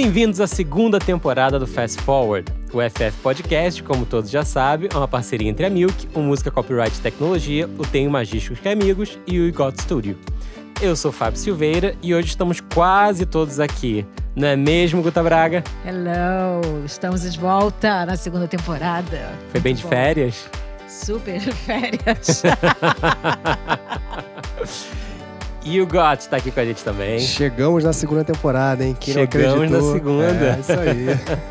Bem-vindos à segunda temporada do Fast Forward. O FF Podcast, como todos já sabem, é uma parceria entre a Milk, o Música Copyright Tecnologia, o Tenho Magísticos que Amigos e o Got Studio. Eu sou Fábio Silveira e hoje estamos quase todos aqui. Não é mesmo, Guta Braga? Hello! Estamos de volta na segunda temporada. Foi bem de Bom. férias? Super férias. E o Got está aqui com a gente também. Chegamos na segunda temporada, hein? Quem Chegamos na segunda. É, isso aí.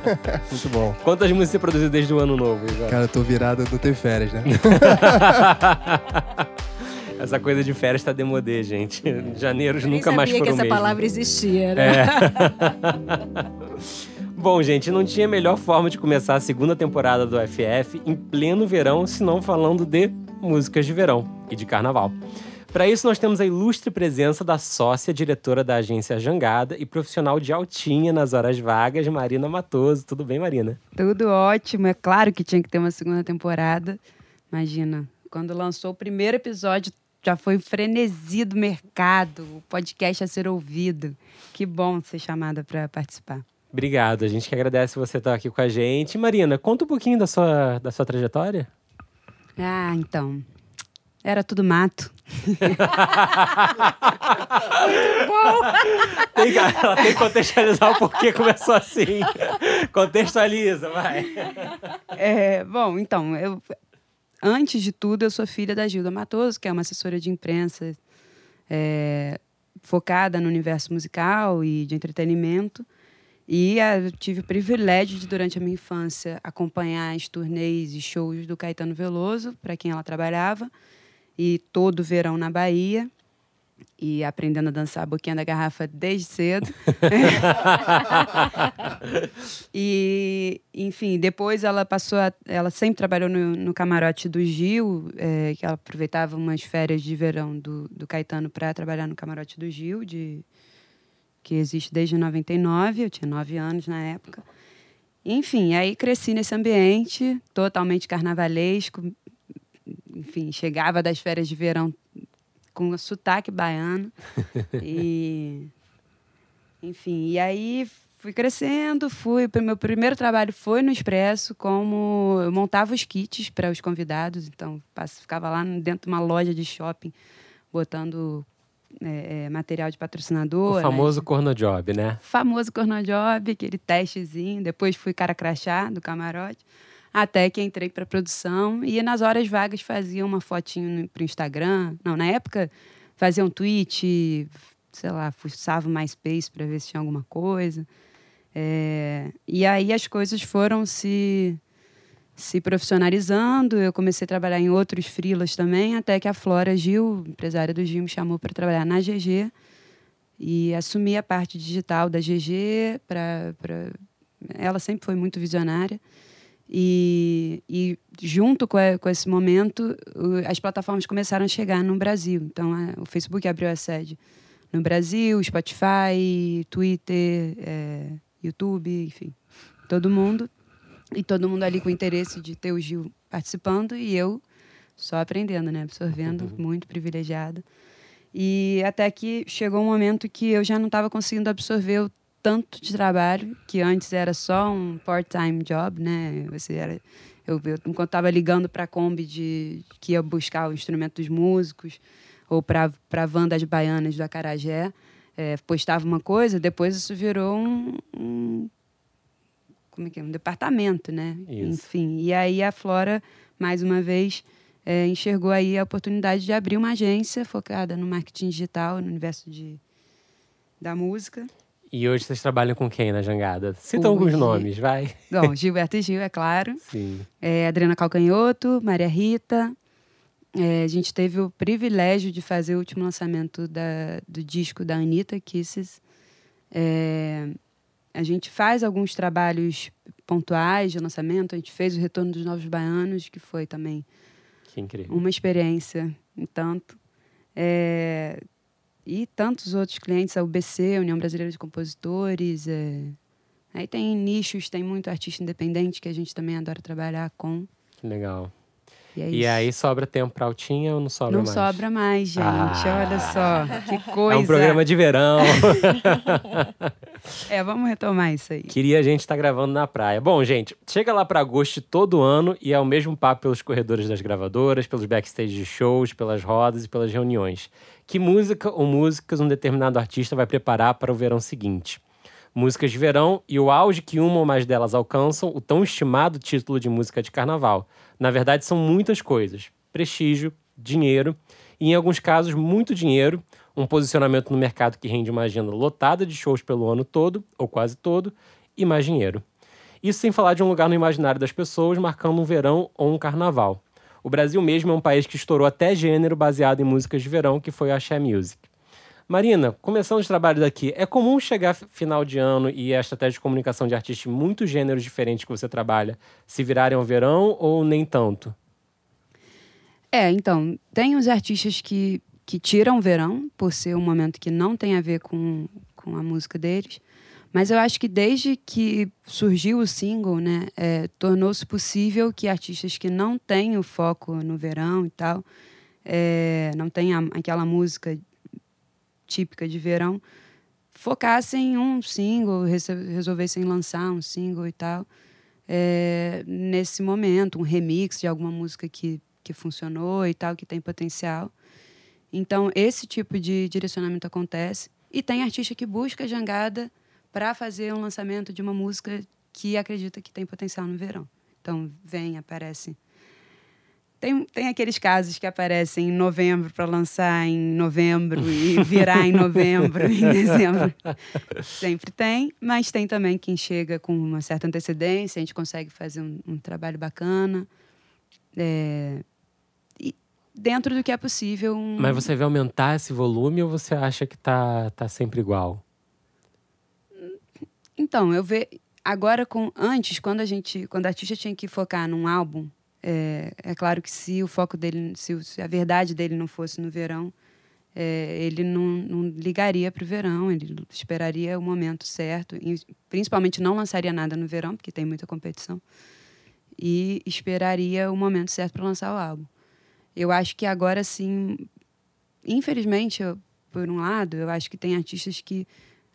Muito bom. Quantas músicas você produziu desde o ano novo, Got? Cara, eu tô virado, não tenho férias, né? Essa coisa de férias tá demodê, gente. Janeiros Eu nunca mais sabia foram que essa mesmo. palavra existia, né? É. Bom, gente, não tinha melhor forma de começar a segunda temporada do FF em pleno verão, senão falando de músicas de verão e de carnaval. Para isso, nós temos a ilustre presença da sócia diretora da agência Jangada e profissional de altinha nas horas vagas, Marina Matoso. Tudo bem, Marina? Tudo ótimo. É claro que tinha que ter uma segunda temporada. Imagina, quando lançou o primeiro episódio, já foi o frenesi do mercado, o podcast a ser ouvido. Que bom ser chamada para participar. Obrigado, a gente que agradece você estar aqui com a gente. Marina, conta um pouquinho da sua, da sua trajetória. Ah, então. Era tudo mato. Tem que, ela tem que contextualizar o porquê começou assim. Contextualiza, vai. É, bom, então, eu, antes de tudo, eu sou filha da Gilda Matoso, que é uma assessora de imprensa é, focada no universo musical e de entretenimento. E ah, eu tive o privilégio de, durante a minha infância, acompanhar as turnês e shows do Caetano Veloso, para quem ela trabalhava, e todo verão na Bahia. E aprendendo a dançar a boquinha da garrafa desde cedo. E, enfim, depois ela passou a, Ela sempre trabalhou no, no camarote do Gil, é, que ela aproveitava umas férias de verão do, do Caetano para trabalhar no camarote do Gil, de, que existe desde 99, eu tinha nove anos na época. Enfim, aí cresci nesse ambiente totalmente carnavalesco. Enfim, chegava das férias de verão com sotaque baiano. e enfim, e aí fui crescendo, fui. Meu primeiro trabalho foi no Expresso, como eu montava os kits para os convidados, então ficava lá dentro de uma loja de shopping, botando é, é, material de patrocinador. O né? famoso corno job, né? famoso Cornojob, aquele testezinho. Depois fui cara crachá do camarote. Até que entrei para produção e nas horas vagas fazia uma fotinho para o Instagram. Não, na época fazia um tweet, sei lá, fuçava o MySpace para ver se tinha alguma coisa. É, e aí as coisas foram se, se profissionalizando. Eu comecei a trabalhar em outros freelas também, até que a Flora Gil, empresária do Gil, me chamou para trabalhar na GG e assumi a parte digital da GG para ela sempre foi muito visionária e, e junto com, a- com esse momento as plataformas começaram a chegar no Brasil. Então a- o Facebook abriu a sede no Brasil Spotify Twitter é, YouTube enfim todo mundo. E todo mundo ali com interesse de ter o Gil participando e eu só aprendendo né? Absorvendo muito privilegiada. E até que chegou um momento que eu já não estava conseguindo absorver o tanto de trabalho, que antes era só um part-time job, né? Você era, eu, eu, enquanto estava ligando para a Kombi de, que ia buscar o instrumento dos músicos, ou para a van das baianas do Acarajé, é, postava uma coisa, depois isso virou um, um como é que é? um departamento, né? Isso. Enfim, e aí a Flora, mais uma vez, é, enxergou aí a oportunidade de abrir uma agência focada no marketing digital, no universo de, da música. E hoje vocês trabalham com quem na jangada? Cita Hoje- alguns nomes, vai. Bom, Gilberto e Gil, é claro. Sim. É, Adriana Calcanhoto, Maria Rita. É, a gente teve o privilégio de fazer o último lançamento da, do disco da Anitta, Kisses. É, a gente faz alguns trabalhos pontuais de lançamento. A gente fez o Retorno dos Novos Baianos, que foi também Que incrível. uma experiência em tanto. É, e tantos outros clientes, a UBC, União Brasileira de Compositores. é. Aí tem nichos, tem muito artista independente que a gente também adora trabalhar com. Legal. E, é E aí sobra tempo pra altinha ou não sobra Não mais? sobra mais, gente. Ah. Olha só, que É coisa. um programa de verão. É, vamos retomar isso aí. Queria a gente estar gravando na praia. Bom, gente, chega lá para agosto todo ano e é o mesmo papo pelos corredores das gravadoras, pelos backstage de shows, pelas rodas e pelas reuniões. Que música ou músicas um determinado artista vai preparar para o verão seguinte? Músicas de verão e o auge que uma ou mais delas alcançam o tão estimado título de música de carnaval. Na verdade, são muitas coisas: prestígio, dinheiro e, em alguns casos, muito dinheiro, um posicionamento no mercado que rende uma agenda lotada de shows pelo ano todo, ou quase todo, e mais dinheiro. Isso sem falar de um lugar no imaginário das pessoas, marcando um verão ou um carnaval. O Brasil mesmo é um país que estourou até gênero baseado em músicas de verão, que foi a Axé Music. Marina, começando os trabalhos daqui, é comum chegar final de ano e a estratégia de comunicação de artistas de muitos gêneros diferentes que você trabalha se virarem ao verão ou nem tanto? É, então, tem os artistas que, que tiram o verão, por ser um momento que não tem a ver com, com a música deles. Mas eu acho que desde que surgiu o single, né, é, tornou-se possível que artistas que não têm o foco no verão e tal, é, não tem a, aquela música típica de verão, focassem em um single, resolvessem lançar um single e tal, é, nesse momento, um remix de alguma música que que funcionou e tal, que tem potencial. Então, esse tipo de direcionamento acontece. E tem artista que busca jangada para fazer um lançamento de uma música que acredita que tem potencial no verão. Então, vem, aparece. Tem, tem aqueles casos que aparecem em novembro para lançar em novembro e virar em novembro, em dezembro. Sempre tem, mas tem também quem chega com uma certa antecedência, a gente consegue fazer um, um trabalho bacana. É, dentro do que é possível. Um... Mas você vê aumentar esse volume ou você acha que tá, tá sempre igual? Então, eu vejo. Agora, com antes, quando a gente. Quando a artista tinha que focar num álbum, é, é claro que se o foco dele, se, a verdade dele não fosse no verão, é, ele não, não ligaria para o verão, ele esperaria o momento certo, e principalmente não lançaria nada no verão, porque tem muita competição, e esperaria o momento certo para lançar o álbum. Eu acho que agora, sim, infelizmente, eu, por um lado, eu acho que tem artistas que.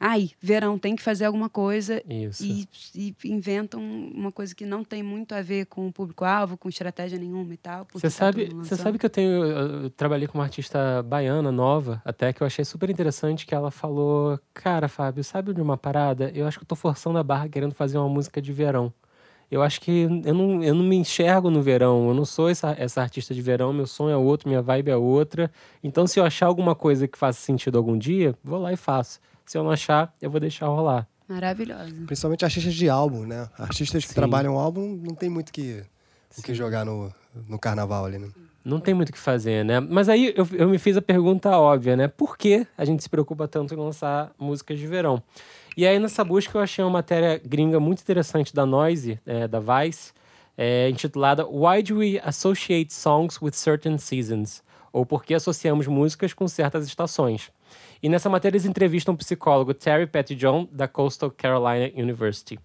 Ai, verão, tem que fazer alguma coisa e, e, inventam uma coisa que não tem muito a ver com o público-alvo, com estratégia nenhuma e tal. Você tá sabe, você sabe que eu tenho. Eu trabalhei com uma artista baiana nova, até que eu achei super interessante que ela falou: Cara, Fábio, sabe de uma parada? Eu acho que eu tô forçando a barra querendo fazer uma música de verão eu acho que eu não, eu não me enxergo no verão. Eu não sou essa, essa artista de verão. Meu sonho é outro, minha vibe é outra. Então, se eu achar alguma coisa que faça sentido algum dia, vou lá e faço. Se eu não achar, eu vou deixar rolar. Maravilhosa. Principalmente artistas de álbum, né? Artistas que Sim. trabalham álbum não tem muito que, o que jogar no, no carnaval ali, né? Não tem muito o que fazer, né? Mas aí eu, eu me fiz a pergunta óbvia, né? Por que a gente se preocupa tanto em lançar músicas de verão? E aí, nessa busca, eu achei uma matéria gringa muito interessante da Noise, é, da Vice, é, intitulada Why Do We Associate Songs with Certain Seasons? Ou Por que Associamos Músicas com Certas Estações? E nessa matéria, eles entrevistam o psicólogo Terry Pettyjohn, da Coastal Carolina University.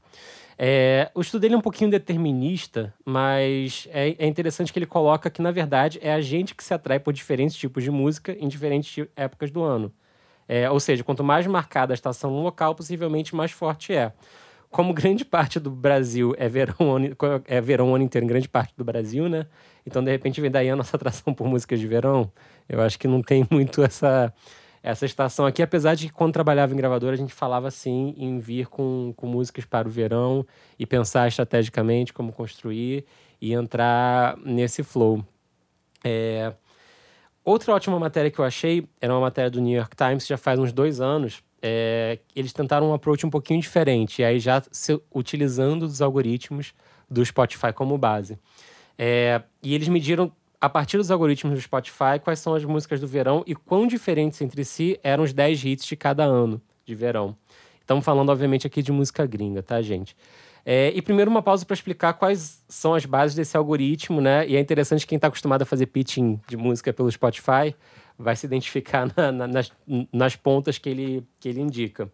É, o estudo dele é um pouquinho determinista, mas é, é, interessante que ele coloca que, na verdade, é a gente que se atrai por diferentes tipos de música em diferentes épocas do ano. É, ou seja, quanto mais marcada a estação no local, possivelmente mais forte é. Como grande parte do Brasil é verão, é verão o ano inteiro em grande parte do Brasil, né? Então, de repente, vem daí a nossa atração por músicas de verão. Eu acho que não tem muito essa, essa estação aqui, apesar de que quando trabalhava em gravadora, a gente falava assim em vir com, com músicas para o verão e pensar estrategicamente como construir e entrar nesse flow. É, Outra ótima matéria que eu achei era uma matéria do New York Times, já faz uns dois anos. É, eles tentaram um approach um pouquinho diferente, e aí já se, utilizando os algoritmos do Spotify como base. É, e eles mediram, a partir dos algoritmos do Spotify, quais são as músicas do verão e quão diferentes entre si eram os 10 hits de cada ano de verão. Estamos falando, obviamente, aqui de música gringa, tá, gente? É, e primeiro uma pausa para explicar quais são as bases desse algoritmo, né? E é interessante quem está acostumado a fazer pitching de música pelo Spotify vai se identificar na, na, nas, nas pontas que ele, que ele indica.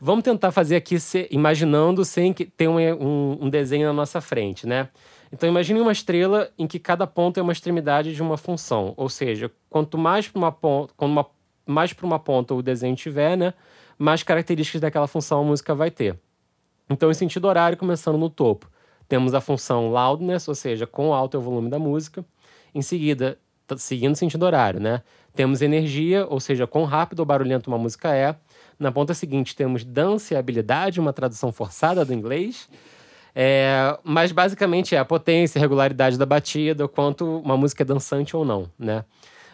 Vamos tentar fazer aqui se, imaginando sem que tenha um, um, um, desenho na nossa frente, né? Então imagine uma estrela em que cada ponto é uma extremidade de uma função, ou seja, quanto mais para uma ponta, quanto uma, mais para uma ponta o desenho tiver, né, mais características daquela função a música vai ter. Então, em sentido horário, começando no topo, temos a função loudness, ou seja, quão alto é o volume da música. Em seguida, seguindo sentido horário, né? Temos energia, ou seja, quão rápido ou barulhento uma música é. Na ponta seguinte, temos dança e habilidade, uma tradução forçada do inglês. É, mas basicamente é a potência, a regularidade da batida, o quanto uma música é dançante ou não, né?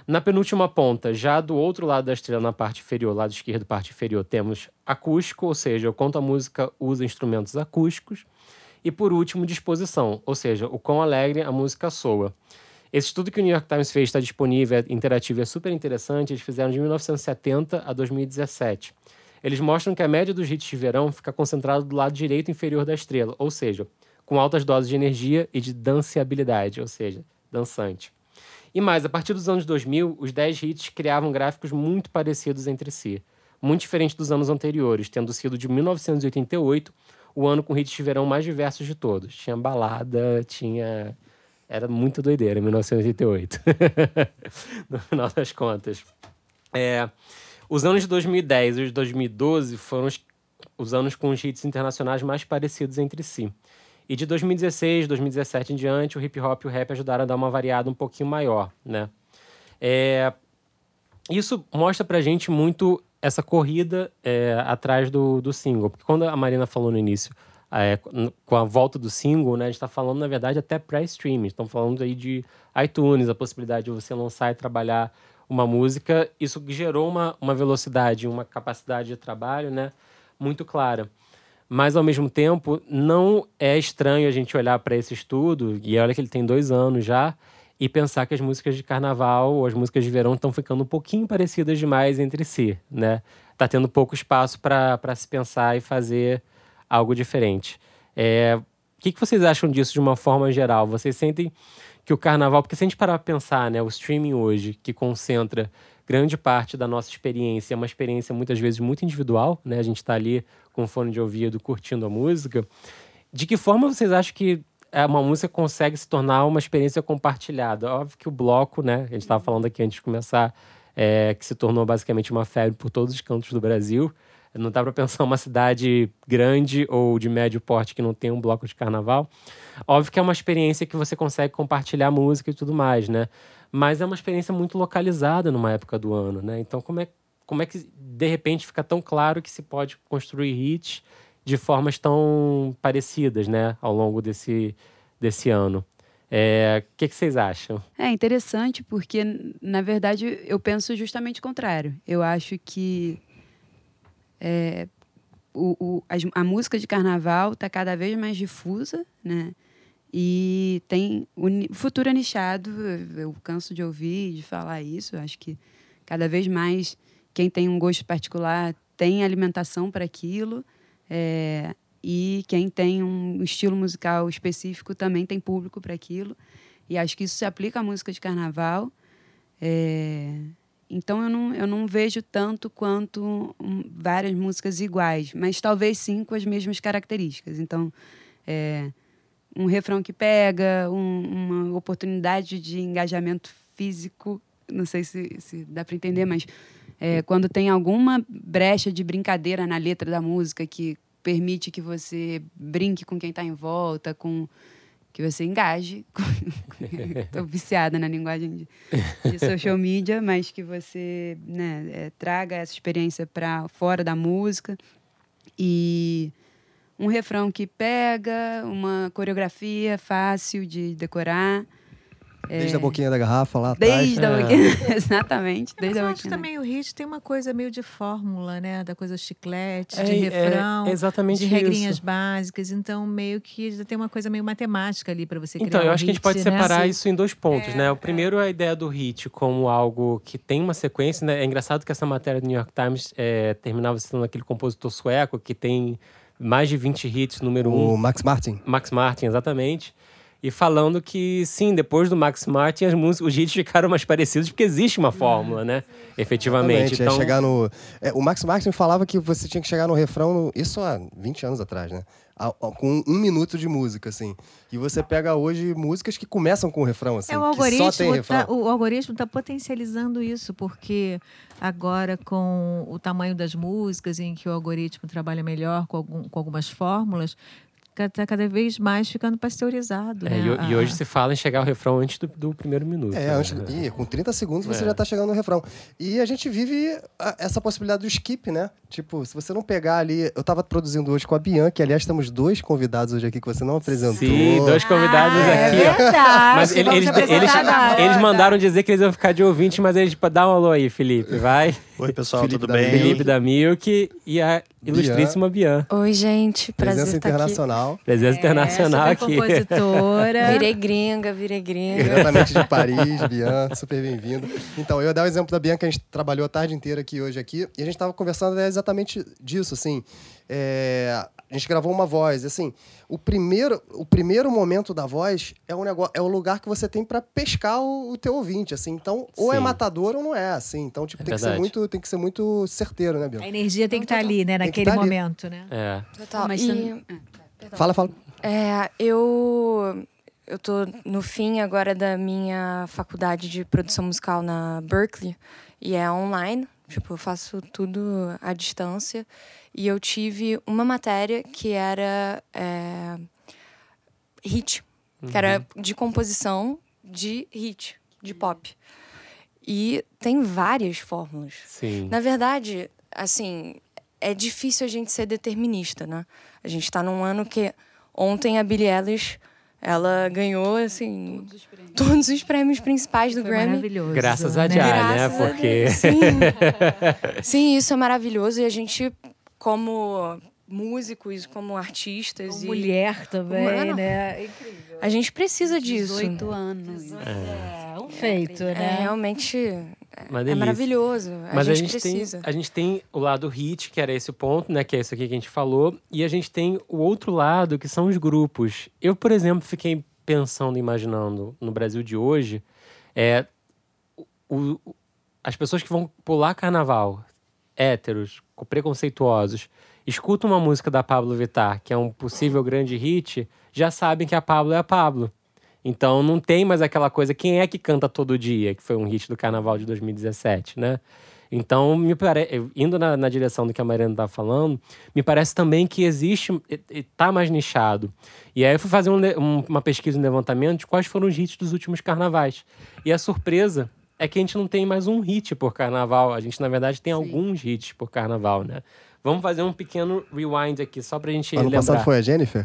Na penúltima ponta, já do outro lado da estrela, na parte inferior, lado esquerdo, parte inferior, temos acústico, ou seja, o quanto a música usa instrumentos acústicos. E por último, disposição, ou seja, o quão alegre a música soa. Esse estudo que o New York Times fez está disponível, é interativo, é super interessante. Eles fizeram de 1970 a 2017. Eles mostram que a média dos hits de verão fica concentrada do lado direito inferior da estrela, ou seja, com altas doses de energia e de dançabilidade, ou seja, dançante. E mais, a partir dos anos 2000, os 10 hits criavam gráficos muito parecidos entre si, muito diferente dos anos anteriores, tendo sido de 1988 o ano com hits de verão mais diversos de todos. Tinha balada, tinha era muito doideira, em 1988. no final das contas. É, os anos de 2010 e os de 2012 foram os, os anos com os hits internacionais mais parecidos entre si. E de 2016, 2017 em diante, o hip hop e o rap ajudaram a dar uma variada um pouquinho maior, né? É, isso mostra pra gente muito essa corrida é, atrás do, do single. Porque quando a Marina falou no início, é, com a volta do single, né, a gente está falando, na verdade, até pré-streaming. Estamos falando aí de iTunes, a possibilidade de você lançar e trabalhar uma música. Isso gerou uma, uma velocidade, uma capacidade de trabalho né, muito clara. Mas, ao mesmo tempo, não é estranho a gente olhar para esse estudo, e olha que ele tem dois anos já, e pensar que as músicas de carnaval ou as músicas de verão estão ficando um pouquinho parecidas demais entre si, né? Tá tendo pouco espaço para se pensar e fazer algo diferente. É, o que, que vocês acham disso de uma forma geral? Vocês sentem que o carnaval, porque se a gente parar para pensar, né, o streaming hoje, que concentra grande parte da nossa experiência, é uma experiência muitas vezes muito individual, né? A gente está ali com fone de ouvido, curtindo a música. De que forma vocês acham que uma música consegue se tornar uma experiência compartilhada? Óbvio que o bloco, né? A gente estava falando aqui antes de começar, é, que se tornou basicamente uma febre por todos os cantos do Brasil. Não dá para pensar uma cidade grande ou de médio porte que não tem um bloco de carnaval. Óbvio que é uma experiência que você consegue compartilhar música e tudo mais, né? Mas é uma experiência muito localizada numa época do ano, né? Então, como é, como é que de repente fica tão claro que se pode construir hits de formas tão parecidas, né, ao longo desse, desse ano? O é, que, que, vocês acham? É interessante porque, na verdade, eu penso justamente o contrário. Eu acho que é, o, o, a, a, música de carnaval está cada vez mais difusa, né? E tem o futuro nichado, eu canso de ouvir, de falar isso. Acho que cada vez mais quem tem um gosto particular tem alimentação para aquilo. É, e quem tem um estilo musical específico também tem público para aquilo. E acho que isso se aplica à música de carnaval. É, então eu não, eu não vejo tanto quanto um, várias músicas iguais, mas talvez sim com as mesmas características. Então, é, um refrão que pega, um, uma oportunidade de engajamento físico, não sei se, se dá para entender, mas é, quando tem alguma brecha de brincadeira na letra da música que permite que você brinque com quem está em volta, com que você engaje. Estou viciada na linguagem de, de, social media, mas que você né, é, traga essa experiência para fora da música e um refrão que pega, uma coreografia fácil de decorar. Desde é... a boquinha da garrafa lá atrás. Desde a é. boquinha, exatamente. Desde Mas eu acho também o hit tem uma coisa meio de fórmula, né? Da coisa chiclete, é, de refrão, é exatamente de regrinhas isso. básicas. Então, meio que já tem uma coisa meio matemática ali para você criar Então, eu um acho hit, que a gente pode né? separar isso em dois pontos, né? O primeiro é a ideia do hit como algo que tem uma sequência, né? É engraçado que essa matéria do New York Times é, terminava citando aquele compositor sueco que tem mais de 20 hits, número o um. O Max Martin. Max Martin, exatamente e falando que sim, depois do Max Martin, as músicas, os hits ficaram mais parecidos porque existe uma fórmula, né? Efetivamente. Exatamente, é então... É chegar no... É, o Max Martin falava que você tinha que chegar no refrão, no... isso há 20 anos atrás, né? com um minuto de música, assim. E você pega hoje músicas que começam com o refrão, assim. É, o que só tem algoritmo refrão. tá, o algoritmo está potencializando isso, porque agora com o tamanho das músicas, em que o algoritmo trabalha melhor com, algum- com algumas fórmulas, está cada vez mais ficando pasteurizado. É, né? e, e A- hoje se fala em chegar ao refrão antes do, do primeiro minuto. É, né? antes, ih, com 30 segundos você É. já tá chegando no refrão. E a gente vive a- essa possibilidade do skip, né? Tipo, se você não pegar ali. Eu tava produzindo hoje com a Bianca, aliás, temos dois convidados hoje aqui que você não apresentou. Sim, dois convidados Ah, é aqui, ó. verdade. Mas eles, eles, agora. eles mandaram dizer que eles iam ficar de ouvinte, mas eles tipo, dá um alô aí, Felipe, vai. Oi, pessoal, Felipe tudo bem? Felipe da Milk e a ilustríssima Bian. Oi, gente. Prazer Presença estar aqui. Internacional. Presença internacional é, aqui. super compositora. Virei gringa, virei gringa. Diretamente de Paris, Bian, super bem-vindo. Então, eu ia dar o exemplo da Bian, que a gente trabalhou a tarde inteira aqui hoje aqui, e a gente estava conversando é, exatamente disso, assim. É, a gente gravou uma voz, assim, o primeiro, o primeiro momento da voz é um negócio, é o lugar que você tem para pescar o, o teu ouvinte, assim. Então, ou é Sim. matador ou não é, assim. Então, tipo, É tem, que ser muito, tem que ser muito certeiro, né, Bian? A energia tem que estar ali, né? Tem que Naquele tá ali. momento, né? É. Total. Mas E, também- Fala, fala. é, eu, eu tô no fim agora da minha faculdade de produção musical na Berkeley. E é online. Tipo, eu faço tudo à distância. E eu tive uma matéria que era é, hit. Que era de composição de hit, de pop. E tem várias fórmulas. Sim. Na verdade, assim, é difícil a gente ser determinista, né? A gente tá num ano que ontem a Billie Eilish, ela ganhou, assim, todos os prêmios principais do Foi Grammy. maravilhoso. Graças a né? Jah, né? Graças a Porque Sim. Sim, isso é maravilhoso. E a gente, como músicos, como artistas, Como e mulher também, Humano. né? É incrível. a gente precisa disso. 18 anos. É, um feito, É né? realmente uma é delícia. maravilhoso. A Mas gente, a gente, tem, precisa. a gente tem o lado hit, que era esse ponto, né? Que é isso aqui que a gente falou. E a gente tem o outro lado, que são os grupos. Eu, por exemplo, fiquei pensando, imaginando, no Brasil de hoje, é, o- as pessoas que vão pular carnaval, héteros, co- preconceituosos, escutam uma música da Pablo Vittar, que é um possível grande hit, já sabem que a Pablo é a Pablo. Então não tem mais aquela coisa, quem é que canta todo dia, que foi um hit do carnaval de 2017, né? Então, me pare... indo na, na direção do que a Mariana tá falando, me parece também que existe, e- e tá mais nichado. E aí eu fui fazer um um- uma pesquisa, um levantamento de quais foram os hits dos últimos carnavais. E a surpresa é que a gente não tem mais um hit por carnaval. A gente, na verdade, tem alguns hits por carnaval, né? Vamos fazer um pequeno rewind aqui, só pra gente Ano lembrar. passado foi a Jennifer?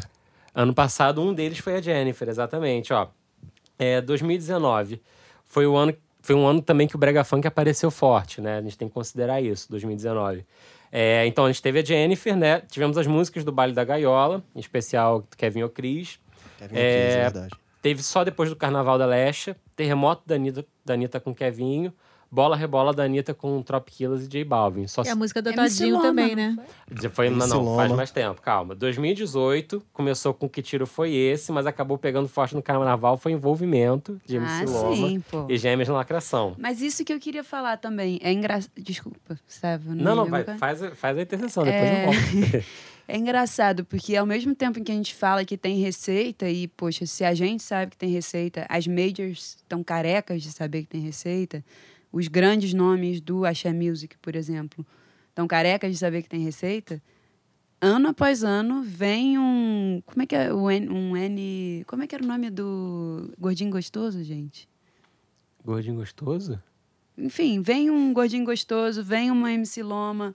Ano passado, um deles foi a Jennifer, exatamente, ó. É, 2019 foi o ano, foi um ano também que o brega funk apareceu forte, né? A gente tem que considerar isso, 2019. É, então a gente teve a Jennifer, né? Tivemos as músicas do Baile da Gaiola, em especial Kevin O'Cris. Kevin É, é verdade. Teve só depois do Carnaval da Lesha, Terremoto da Anitta, da Anitta com Kevinho, Bola Rebola da Anitta com Trop Killers e J Balvin. Só E a música do Todinho Loma, também, não né? já foi, não, não, faz mais tempo, calma. 2018 começou com Que Tiro Foi Esse, mas acabou pegando forte no carnaval, foi envolvimento de MC Ah, Loma sim, pô. e Gêmeas na Lacração. Mas isso que eu queria falar também. É engraçado. Desculpa, Sérgio. Não, não, ia vai, faz, a- faz a intervenção, depois É. eu volto. É engraçado, porque ao mesmo tempo em que a gente fala que tem receita, e, poxa, se a gente sabe que tem receita, as majors estão carecas de saber que tem receita, os grandes nomes do Axé Music, por exemplo, estão carecas de saber que tem receita, ano após ano vem um. Como é que é? o N- Um N. Como é que era o nome do Gordinho Gostoso, gente? Gordinho gostoso? Enfim, vem um gordinho gostoso, vem uma MC Loma,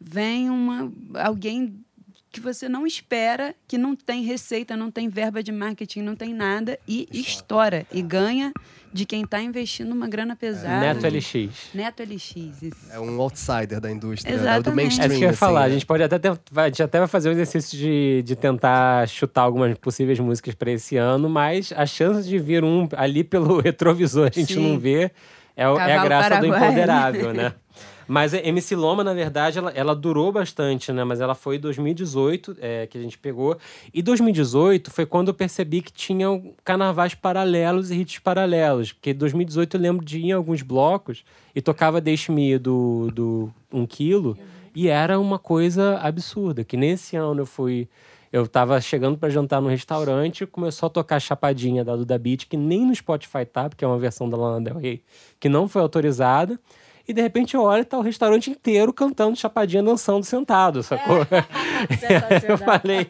vem uma alguém que você não espera, que não tem receita, não tem verba de marketing, não tem nada e estoura e ganha de quem está investindo uma grana pesada. Neto LX. Neto LX. isso. É um outsider da indústria, né? do Exatamente. mainstream. É isso que eu ia assim, falar. né? A gente pode até ter, a gente até vai fazer o exercício de, de tentar chutar algumas possíveis músicas para esse ano, mas a chance de vir um ali pelo retrovisor a gente Sim. não vê é, é a graça do paraguaio. empoderável, né? Mas a MC Loma, na verdade, ela, ela durou bastante, né? Mas ela foi em 2018 é, que a gente pegou. E 2018 foi quando eu percebi que tinham carnavais paralelos e hits paralelos. Porque em 2018 eu lembro de ir em alguns blocos e tocava Deixe-me do, do 1 quilo. E era uma coisa absurda. Que nesse ano eu fui Eu tava chegando para jantar no restaurante, começou a tocar chapadinha da Duda Beat, que nem no Spotify tá, porque é uma versão da Lana Del Rey que não foi autorizada. E de repente eu olho e tá o restaurante inteiro cantando chapadinha dançando sentado, sacou? eu falei,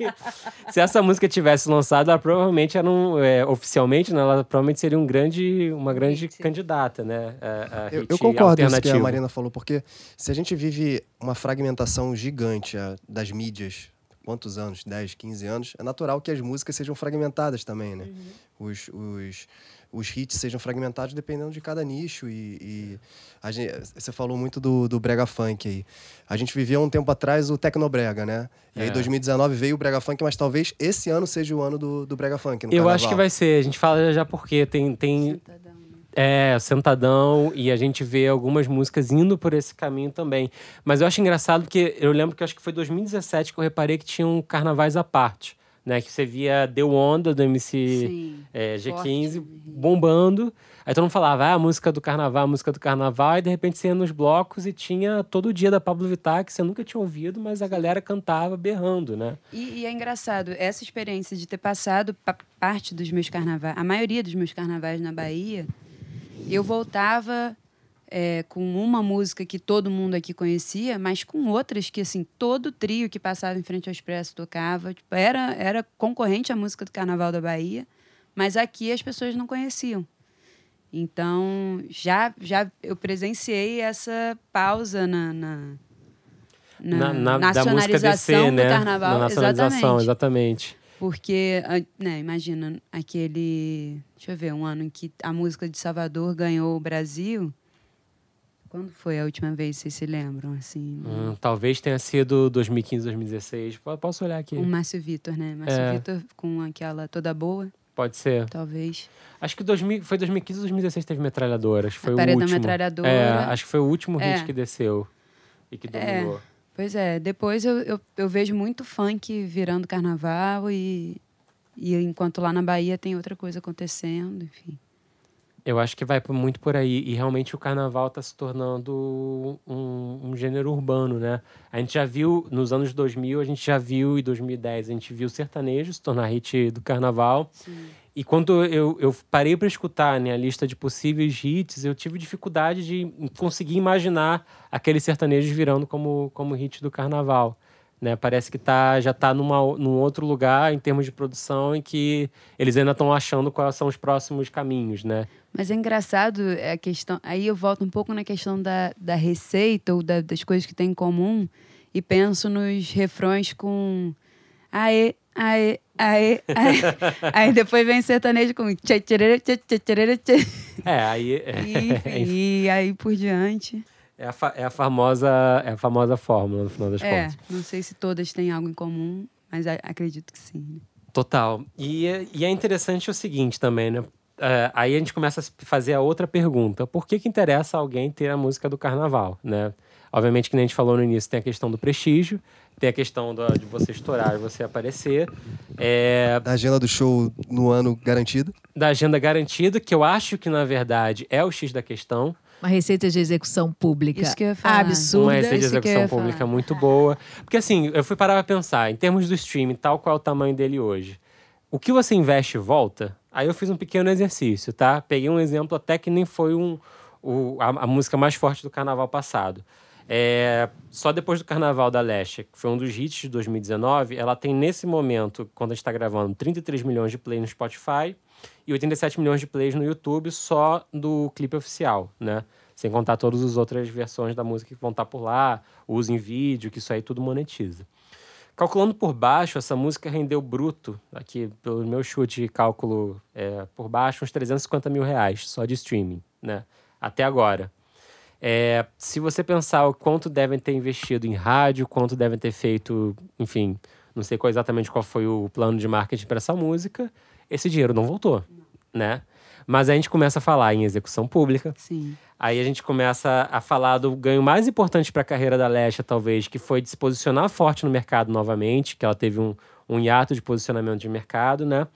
se essa música tivesse lançado, ela provavelmente era um, é, oficialmente, né, ela provavelmente seria um grande, uma grande Hit. candidata, né? a- a Eu, eu concordo com isso que a. Marina falou, porque se a gente vive uma fragmentação gigante ah, das mídias, quantos anos? 10, 15 anos, é natural que as músicas sejam fragmentadas também, né? Os, os, os hits sejam fragmentados dependendo de cada nicho. E, e a gente, você falou muito do, do brega funk aí. A gente viveu um tempo atrás o tecnobrega, né? E aí É. 2019 veio o brega funk, mas talvez esse ano seja o ano do, do brega funk no Eu carnaval. acho que vai ser, a gente fala já porque tem, tem Sentadão, né? É, sentadão, e a gente vê algumas músicas indo por esse caminho também. Mas eu acho engraçado porque eu lembro que acho que foi 2017 que eu reparei que tinham carnavais à parte, né? Que você via Deu Onda do MC Sim. é, Forte, G15 né? bombando. Aí todo mundo falava, ah, a música do carnaval, a música do carnaval, e de repente você ia nos blocos e tinha todo dia da Pablo Vittar, que você nunca tinha ouvido, mas a galera cantava berrando, né? E, e é engraçado, essa experiência de ter passado pa- parte dos meus carnavais, a maioria dos meus carnavais na Bahia, eu voltava é, com uma música que todo mundo aqui conhecia, mas com outras que, assim, todo trio que passava em frente ao Expresso tocava. Tipo, era, era concorrente à música do Carnaval da Bahia, mas aqui as pessoas não conheciam. Então, já, já eu presenciei essa pausa na, na, na, da música nacionalização descer, do né? carnaval. Na nacionalização, exatamente. exatamente. Porque, né, imagina, aquele. Deixa eu ver, um ano em que a música de Salvador ganhou o Brasil. Quando foi a última vez, vocês se lembram? Assim, Hum, talvez tenha sido 2015, 2016. Po- Posso olhar aqui? o Márcio Vitor, né? Márcio É. Vitor com aquela toda boa, Pode ser. talvez. Acho que 2000, foi 2015 ou 2016 teve metralhadora. Acho que foi A o Parede da último. Metralhadora. É, acho que foi o último hit É. que desceu e que É. dominou. Pois é, depois eu, eu, eu vejo muito funk virando carnaval e, e enquanto lá na Bahia tem outra coisa acontecendo, enfim. Eu acho que vai muito por aí. E realmente o carnaval está se tornando um, um gênero urbano, né? A gente já viu, nos anos 2000, a gente já viu, em 2010, a gente viu sertanejo se tornar hit do carnaval. E quando eu, eu parei para escutar né, a lista de possíveis hits, eu tive dificuldade de conseguir imaginar aqueles sertanejos virando como, como hit do carnaval. Né? Parece que tá, já está num outro lugar em termos de produção em que eles ainda estão achando quais são os próximos caminhos, né? Mas é engraçado é a questão. Aí eu volto um pouco na questão da, da receita ou da- das coisas que tem em comum e penso nos refrões com aê, aê, aê, aê. Aí depois vem sertanejo com tchê, tchê, tchê, tcherê, tchê. É, aí é, E, enfim, e aí por diante. É a, é a famosa é a famosa fórmula no final das É, contas. não sei se todas têm algo em comum, mas acredito que sim. né? Total. E, é- e é interessante o seguinte também, né? É, aí a gente começa a fazer a outra pergunta. Por que, que interessa alguém ter a música do carnaval, né? Obviamente, que nem a gente falou no início, tem a questão do prestígio, tem a questão do- de você estourar e você aparecer, é, Da agenda do show no ano garantido. da agenda garantida, que eu acho que, na verdade, é o X da questão. Uma receita de execução pública Isso que eu ia falar. absurda. uma receita de isso que eu execução pública muito boa. Porque assim, eu fui parar pra pensar, em termos do streaming, tal qual é o tamanho dele hoje. O que você investe volta? Aí eu fiz um pequeno exercício, tá? Peguei um exemplo até que nem foi um, o- a, a música mais forte do carnaval passado. É, só depois do Carnaval da Leste, que foi um dos hits de 2019, ela tem nesse momento, quando a gente está gravando, 33 milhões de plays no Spotify e 87 milhões de plays no YouTube só do clipe oficial, né? Sem contar todas as outras versões da música que vão estar por lá, uso em vídeo, que isso aí tudo monetiza. Calculando por baixo, essa música rendeu bruto, aqui pelo meu chute de cálculo é, por baixo, uns 350 mil reais só de streaming, né? Até agora. É, se você pensar o quanto devem ter investido em rádio, quanto devem ter feito, enfim, não sei qual exatamente qual foi o plano de marketing para essa música, esse dinheiro não voltou, né? Mas a gente começa a falar em execução pública, Sim. Aí a gente começa a falar do ganho mais importante para a carreira da Lesha, talvez, que foi de se posicionar forte no mercado novamente, que ela teve um, um hiato de posicionamento de mercado, né?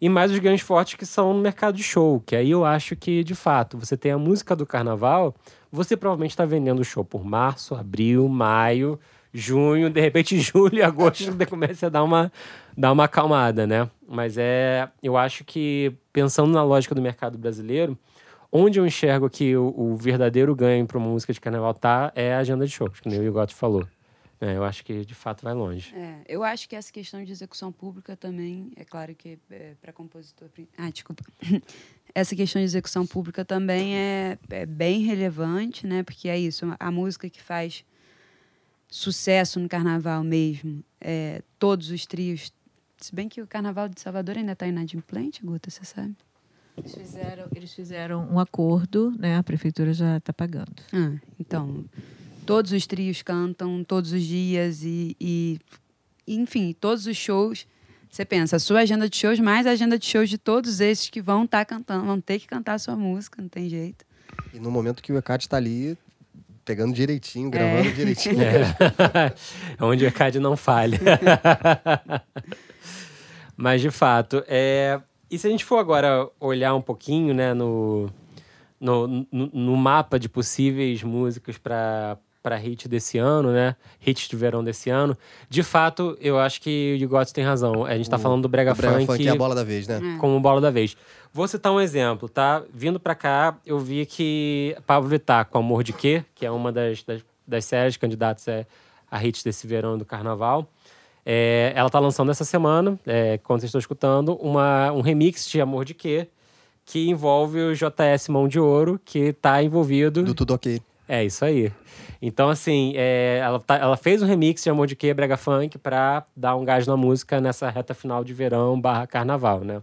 E mais os ganhos fortes que são no mercado de show, que aí eu acho que, de fato, você tem a música do carnaval, você provavelmente está vendendo o show por março, abril, maio, junho, de repente julho e agosto começa a dar uma, dar uma acalmada, né? Mas é, eu acho que, pensando na lógica do mercado brasileiro, onde eu enxergo que o, o verdadeiro ganho para uma música de carnaval tá é a agenda de shows, que nem o Igoto falou. É, eu acho que de fato vai longe. É, eu acho que essa questão de execução pública também, é claro que é, para compositor. Ah, desculpa. essa questão de execução pública também é, é, bem relevante, né? Porque é isso, a música que faz sucesso no carnaval mesmo, é, todos os trios. Se bem que o carnaval de Salvador ainda está inadimplente, Guta, você sabe? Eles fizeram, eles fizeram um acordo, né? A prefeitura já está pagando. Ah, então todos os trios cantam todos os dias e, e enfim, todos os shows. Você pensa, a sua agenda de shows mais a agenda de shows de todos esses que vão estar tá cantando, vão ter que cantar a sua música, não tem jeito. E no momento que o ECAD está ali pegando direitinho, gravando é. direitinho. É. Onde o ECAD não falha. Mas, de fato, é... e se a gente for agora olhar um pouquinho né, no, no, no, no mapa de possíveis músicas para para hit desse ano, né? Hits de verão desse ano. De fato, eu acho que o Digotes tem razão. A gente tá falando do Brega, o Brega Funk. Funk é a bola da vez, né? É. Como bola da vez. Vou citar um exemplo, tá? Vindo para cá, eu vi que Pablo Vittar, com Amor de Quê, que é uma das, das, das séries candidatas é, a hits desse verão do carnaval. É, ela tá lançando essa semana, é, quando vocês estão escutando, uma, um remix de Amor de Quê, que envolve o JS Mão de Ouro, que tá envolvido. Do Tudo Ok. É, isso aí. Então, assim, é, ela, tá, ela fez um remix de Amor de Que, Brega Funk, pra dar um gás na música nessa reta final de verão barra carnaval, né?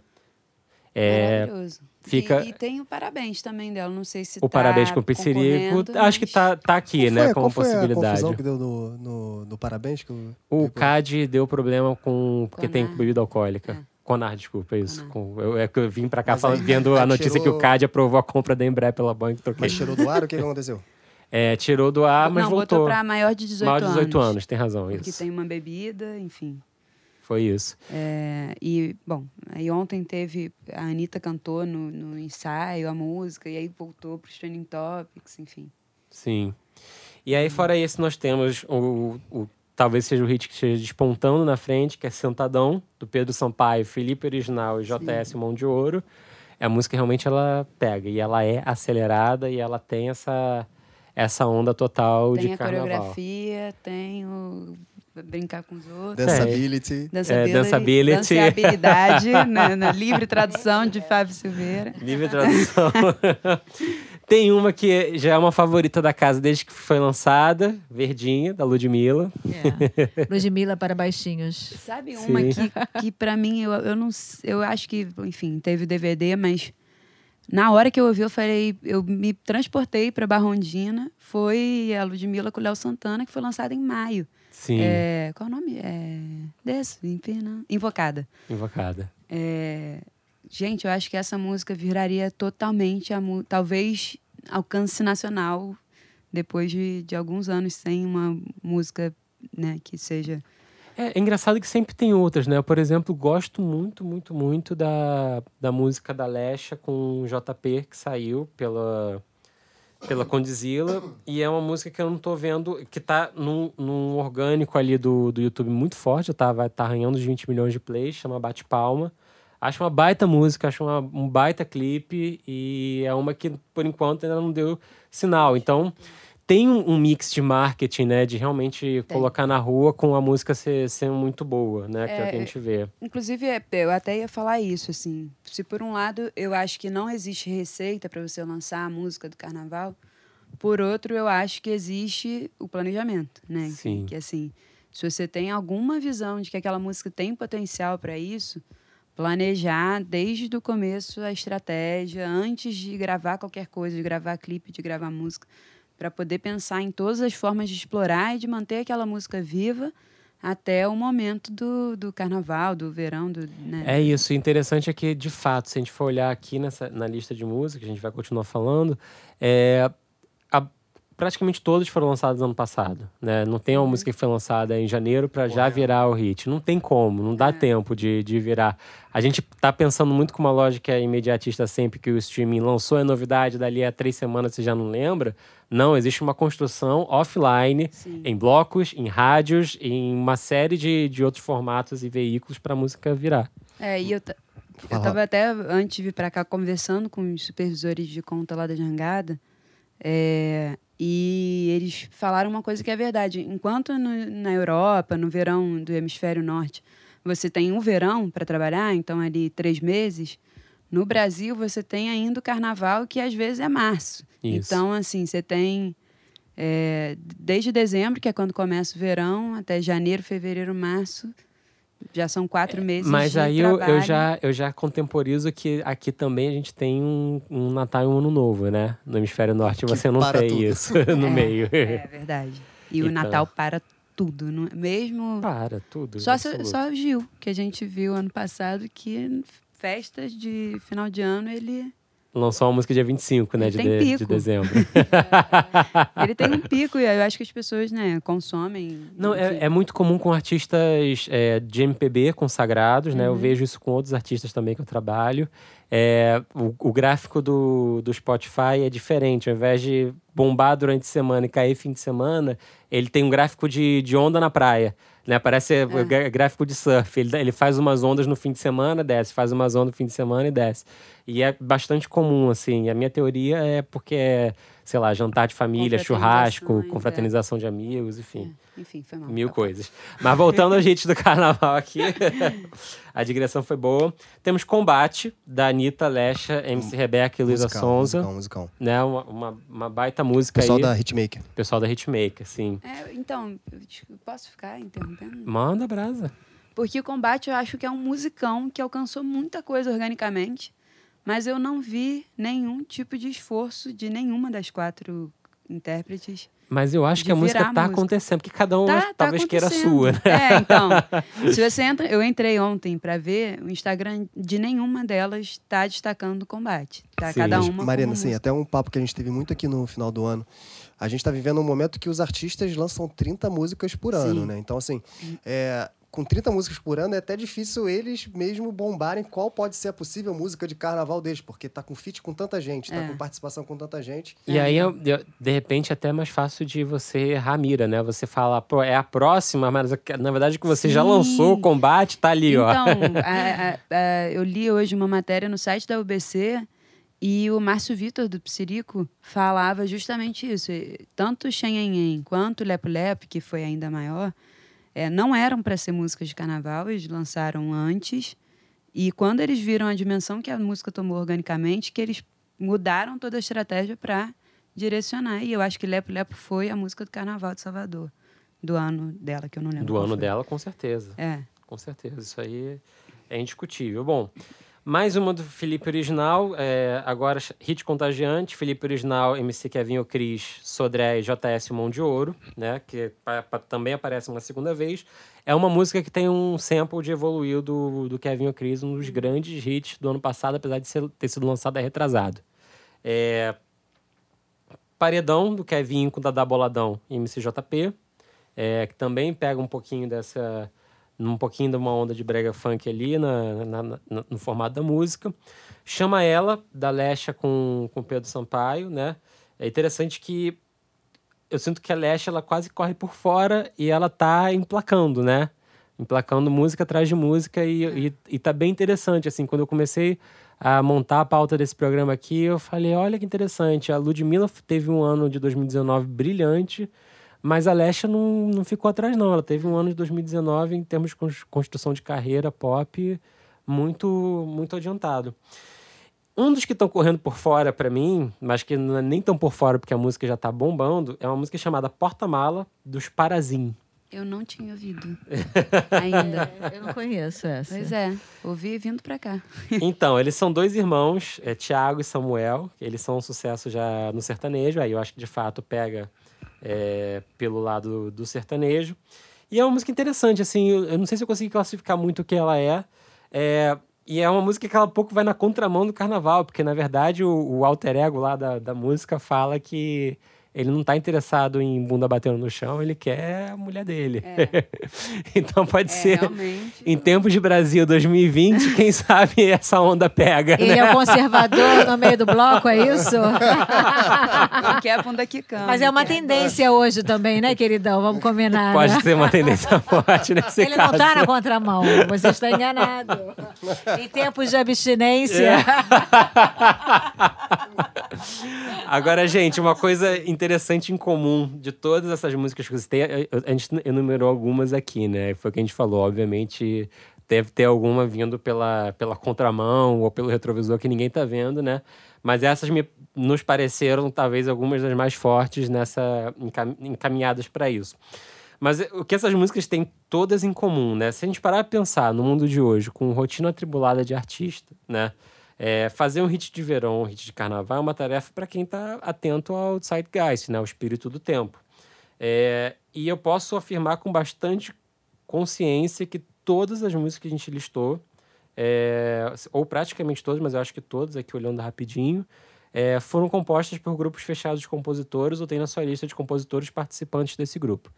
É, Maravilhoso. Fica... E, e, tem o parabéns também dela, não sei se O tá parabéns com o Pizzerico, mas... acho que tá, tá aqui, qual né, foi, como qual possibilidade. Foi a que deu no, no, no parabéns? Que eu... O CAD deu problema com... porque Conar. tem bebida alcoólica. É. Conar, desculpa, é isso. Com, eu, é que eu vim pra cá falando, aí, vendo a notícia tirou... que o CAD aprovou a compra da Embraer pela banca. Mas tirou do ar, o que aconteceu? É, tirou do ar, mas não, voltou. botou pra maior de 18 anos. Maior de 18 anos, anos, tem razão, isso. Que tem uma bebida, enfim. Foi isso. É, e, bom, aí ontem teve... A Anitta cantou no, no ensaio a música, e aí voltou pros Training Topics, enfim. Sim. E aí, fora esse, nós temos o, o talvez seja o hit que esteja despontando na frente, que é Sentadão, do Pedro Sampaio, Felipe Original e JS Sim. Mão de Ouro. A música realmente ela pega e ela é acelerada e ela tem essa essa onda total tem de carnaval. Tem a coreografia, tem o brincar com os outros. Danceability. É, danceability. Danceabilidade, na, na, livre tradução de Fábio Silveira. Livre tradução. Tem uma que já é uma favorita da casa desde que foi lançada, Verdinha, da Ludmilla. É. Ludmilla para baixinhos. Sabe uma Sim. que, que para mim, eu, eu não eu acho que, enfim, teve DVD, mas na hora que eu ouvi, eu falei, eu me transportei para Barrondina. Foi a Ludmilla com o Léo Santana, que foi lançada em maio. Sim. É, qual o nome? É, desse, Invocada. Invocada. É, gente, eu acho que essa música viraria totalmente, a, talvez, alcance nacional depois de, de alguns anos sem uma música né, que seja é, é, engraçado que sempre tem outras, né? Eu, por exemplo, gosto muito, muito, muito da, da música da Lesha com JP, que saiu pela, pela Condizila. E é uma música que eu não tô vendo, que tá num, num orgânico ali do, do YouTube muito forte, tá? Vai tá arranhando os 20 milhões de plays, chama Bate Palma. Acho uma baita música, acho uma, um baita clipe e é uma que, por enquanto, ainda não deu sinal. Então tem um, mix de marketing, né? De realmente tem. colocar na rua com a música ser, ser muito boa, né? Que é, é o que a gente vê. Inclusive, é, eu até ia falar isso, assim. Se por um lado eu acho que não existe receita para você lançar a música do carnaval, por outro, eu acho que existe o planejamento, né? Sim. Que assim, se você tem alguma visão de que aquela música tem potencial para isso, planejar desde o começo a estratégia, antes de gravar qualquer coisa, de gravar clipe, de gravar música para poder pensar em todas as formas de explorar e de manter aquela música viva até o momento do, do carnaval, do verão. Do, né? É isso. O interessante é que, de fato, se a gente for olhar aqui nessa, na lista de música, a gente vai continuar falando, é, praticamente todos foram lançados ano passado, né? Não tem uma música que foi lançada em janeiro para já virar o hit. Não tem como, não dá tempo de, de virar. A gente tá pensando muito com uma lógica imediatista sempre que o streaming lançou a novidade, dali a três semanas você já não lembra. Não, existe uma construção offline, Sim. em blocos, em rádios, em uma série de, de outros formatos e veículos para a música virar. É, e eu, eu tava até, antes de vir pra cá, conversando com os supervisores de conta lá da Jangada, é, e eles falaram uma coisa que é verdade. Enquanto no- na Europa, no verão do hemisfério norte, você tem um verão para trabalhar, então ali três meses, no Brasil você tem ainda o carnaval, que às vezes é março. Isso. Então, assim, você tem é, desde dezembro, que é quando começa o verão, até janeiro, fevereiro, março, já são quatro meses Mas de aí eu, eu, já, eu já contemporizo que aqui também a gente tem um, um Natal e um Ano Novo, né? No hemisfério norte você não tem tudo. isso no É, meio. É verdade. E o Então. Natal para tudo. não- Mesmo. Para, tudo. Só, absoluto. só o Gil, que a gente viu ano passado, que festas de final de ano ele, Lançou uma música dia 25, né? De, Tem de, de pico. dezembro. ele tem um pico e eu acho que as pessoas né, consomem. Não, é, é muito comum com artistas é, de MPB consagrados, né? Eu Uhum. vejo isso com outros artistas também que eu trabalho. É, o, o gráfico do, do Spotify é diferente. Ao invés de bombar durante a semana e cair fim de semana, ele tem um gráfico de, de onda na praia. Né? Parece É. gra- gráfico de surf. Ele, ele faz umas ondas no fim de semana, desce. Faz umas ondas no fim de semana e desce. E é bastante comum, assim. A minha teoria é porque é, sei lá, jantar de família, churrasco, é. confraternização de amigos, enfim. É, Enfim, foi mal. Mil coisas. Mas voltando ao hit do carnaval aqui, a digressão foi boa. Temos Combate, da Anitta, Lecha, MC Rebeca e Luísa Sonza. Musicão, musicão. Né? Uma, uma, uma baita música Pessoal aí. da Hitmaker. Pessoal da Hitmaker, sim. É, então, posso ficar interrompendo? Manda brasa. Porque o Combate eu acho que é um musicão que alcançou muita coisa organicamente, mas eu não vi nenhum tipo de esforço de nenhuma das quatro intérpretes. Mas eu acho que a música virar a tá música. acontecendo, porque cada um Tá, tá talvez queira a sua. né? É, então. se você entra, eu entrei ontem para ver, o Instagram de nenhuma delas está destacando o combate. Tá Sim. cada uma. Marina, assim, música. até um papo que a gente teve muito aqui no final do ano. A gente está vivendo um momento que os artistas lançam 30 músicas por ano, Sim. né? Então, assim, é, com 30 músicas por ano é até difícil eles mesmo bombarem qual pode ser a possível música de carnaval deles, porque tá com feat com tanta gente, tá É. com participação com tanta gente. E aí, eu- eu- de repente, é até mais fácil de você errar a mira, né? Você fala, pô, é a próxima, mas na verdade que você já Sim. lançou o combate, tá ali, ó. Então, a- a- a- eu li hoje uma matéria no site da UBC e o Márcio Vitor, do Psirico, falava justamente isso. Tanto o Xenhenhen quanto o Lepo Lepo, que foi ainda maior, eh, não eram para ser músicas de carnaval, eles lançaram antes. E quando eles viram a dimensão que a música tomou organicamente, que eles mudaram toda a estratégia para direcionar. E eu acho que Lepo Lepo foi a música do carnaval de Salvador, do ano dela, que eu não lembro. Do ano foi. dela, com certeza. É. Com certeza, isso aí é indiscutível. Bom, mais uma do Felipe Original, é, agora Hit Contagiante, Felipe Original, MC Kevinho Cris, Sodré e JS Mão de Ouro, né, que também aparece uma segunda vez. É uma música que tem um sample de Evoluiu do, do Kevinho Cris, um dos grandes hits do ano passado, apesar de ser- ter sido lançado retrasado. É, Paredão, do Kevin com Dadá Boladão e MCJP, é, que também pega um pouquinho dessa. Um pouquinho de uma onda de brega funk ali na, na- na- no formato da música. Chama Ela, da Lecha com, com Pedro Sampaio, né? É interessante que eu sinto que a Lecha ela quase corre por fora e ela tá emplacando, né? Emplacando música atrás de música e, e, e tá bem interessante, assim, quando eu comecei a montar a pauta desse programa aqui, eu falei, olha que interessante, a Ludmilla teve um ano de 2019 brilhante, mas a Lesha não, não ficou atrás, não. Ela teve um ano de 2019 em termos de cons- construção de carreira pop muito, muito adiantado. Um dos que estão correndo por fora pra mim, mas que não é nem tão por fora porque a música já tá bombando, é uma música chamada Porta-Mala dos Parazim. Eu não tinha ouvido ainda. É, eu não conheço essa. Pois é, ouvi vindo pra cá. Então, eles são dois irmãos, é, Tiago e Samuel. Eles são um sucesso já no sertanejo. Aí eu acho que de fato pega é, pelo lado do sertanejo. E é uma música interessante, assim. Eu, não sei se eu consegui classificar muito o que ela é. É, e é uma música que ela pouco vai na contramão do carnaval, porque na verdade o, o alter ego lá da, da música fala que ele não tá interessado em bunda batendo no chão, ele quer a mulher dele. então pode É, ser. realmente. Em tempos de Brasil 2020, quem sabe essa onda pega, Ele né? é o conservador no meio do bloco, é isso? Não quer a bunda quicando. Mas é uma tendência hoje também, né, queridão? Vamos combinar. Pode né? ser uma tendência forte nesse Ele caso. não tá na contramão, você está enganado. Em tempos de abstinência. Agora, gente, uma coisa interessante em comum de todas essas músicas que você tem, a gente enumerou algumas aqui, né? Foi o que a gente falou, obviamente deve ter alguma vindo pela, pela contramão ou pelo retrovisor que ninguém tá vendo, né? Mas essas me, nos pareceram talvez algumas das mais fortes nessa encam- encaminhadas para isso. Mas o que essas músicas têm todas em comum, né? Se a gente parar pra pensar no mundo de hoje, com rotina atribulada de artista, né? É, fazer um hit de verão, um hit de carnaval é uma tarefa para quem está atento ao zeitgeist, né? O espírito do tempo. É, e eu posso afirmar com bastante consciência que todas as músicas que a gente listou, é, ou praticamente todas, mas eu acho que todas, aqui olhando rapidinho, é, foram compostas por grupos fechados de compositores ou tem na sua lista de compositores participantes desse grupo.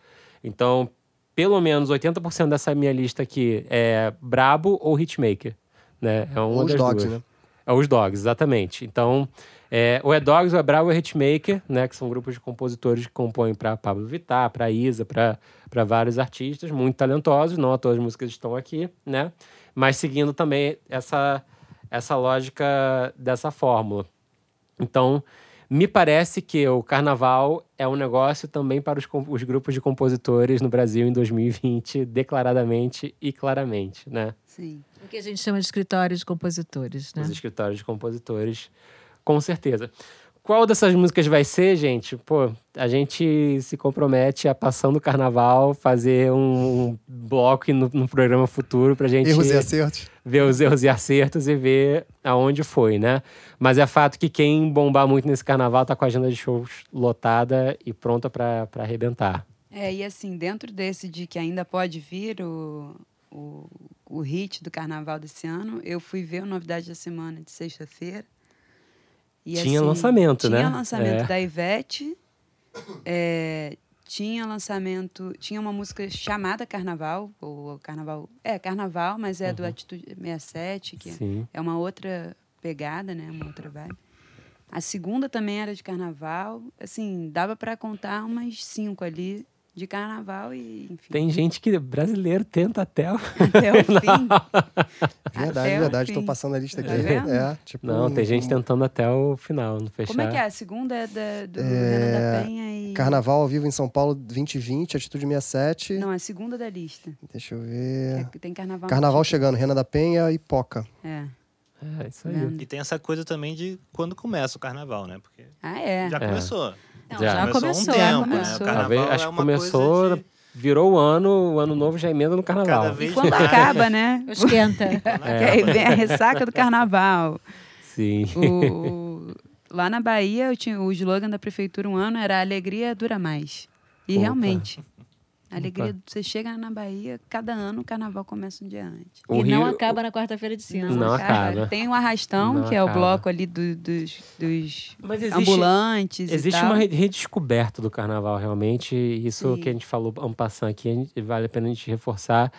Então, pelo menos 80% dessa minha lista aqui é brabo ou hitmaker. Né? É uma Ou os das dogs, duas. né? É os Dogs, exatamente. Então, é, ou é Dogs, ou é Bravo, ou é Hitmaker, né? Que são grupos de compositores que compõem para Pablo Vittar, para Isa, para vários artistas muito talentosos. Não todas as músicas estão aqui, né? Mas seguindo também essa, essa lógica dessa fórmula. Então, me parece que o carnaval é um negócio também para os, os grupos de compositores no Brasil em 2020, declaradamente e claramente, né? Sim. O que a gente chama de escritório de compositores, né? os escritórios de compositores, com certeza. Qual dessas músicas vai ser, gente? Pô, a gente se compromete a, passando o carnaval, fazer um, um bloco no, no programa futuro pra gente Erros e acertos. ver os erros e acertos e ver aonde foi, né? Mas é fato que quem bombar muito nesse carnaval tá com a agenda de shows lotada e pronta pra pra arrebentar. É, e assim, dentro desse de que ainda pode vir o, o, o hit do carnaval desse ano, eu fui ver o Novidade da Semana de sexta-feira. Tinha lançamento, tinha né? lançamento É. da Ivete, é, tinha lançamento, tinha uma música chamada Carnaval, ou Carnaval, é Carnaval, mas é do Atitude 67, que Uhum. Sim. é uma outra pegada, né? Uma outra vibe. A segunda também era de carnaval. Assim, dava para contar umas cinco ali de carnaval e, enfim. Tem gente que brasileiro tenta até o... Até o fim. Verdade, Até verdade. Fim. passando a lista aqui. Tá? É, tipo. Não, tem gente um- tentando até o final, não fechar. Como é que é? A segunda é da, do É, Renan da Penha e. Carnaval ao vivo em São Paulo 2020, Atitude 67. Não, a segunda da lista. Deixa eu ver. é tem carnaval. Carnaval no chegando, Renan da Penha e Poca. É. É, isso aí. Vendo? E tem essa coisa também de quando começa o carnaval, né? Porque Ah, é. já começou. Não, Já. já, Começou começou. um tempo, né? começou. O carnaval Talvez, acho é que começou, coisa de- virou o ano, o ano novo já emenda no carnaval. Cada vez Quando mais. acaba, né? Esquenta. É. Aí vem a ressaca do carnaval. Sim. O- lá na Bahia, eu tinha, o slogan da prefeitura um ano era Alegria dura mais. E Opa. realmente. A alegria, você chega na Bahia, cada ano o carnaval começa um dia antes. O e não Rio- acaba na quarta-feira de cinza. Não acaba. Tem um arrastão, Não que é o acaba. bloco ali do- dos, dos Mas existe, ambulantes. e existe tal. uma re- redescoberta do carnaval, realmente. e Isso Sim. que a gente falou um passando aqui, vale a pena a gente reforçar.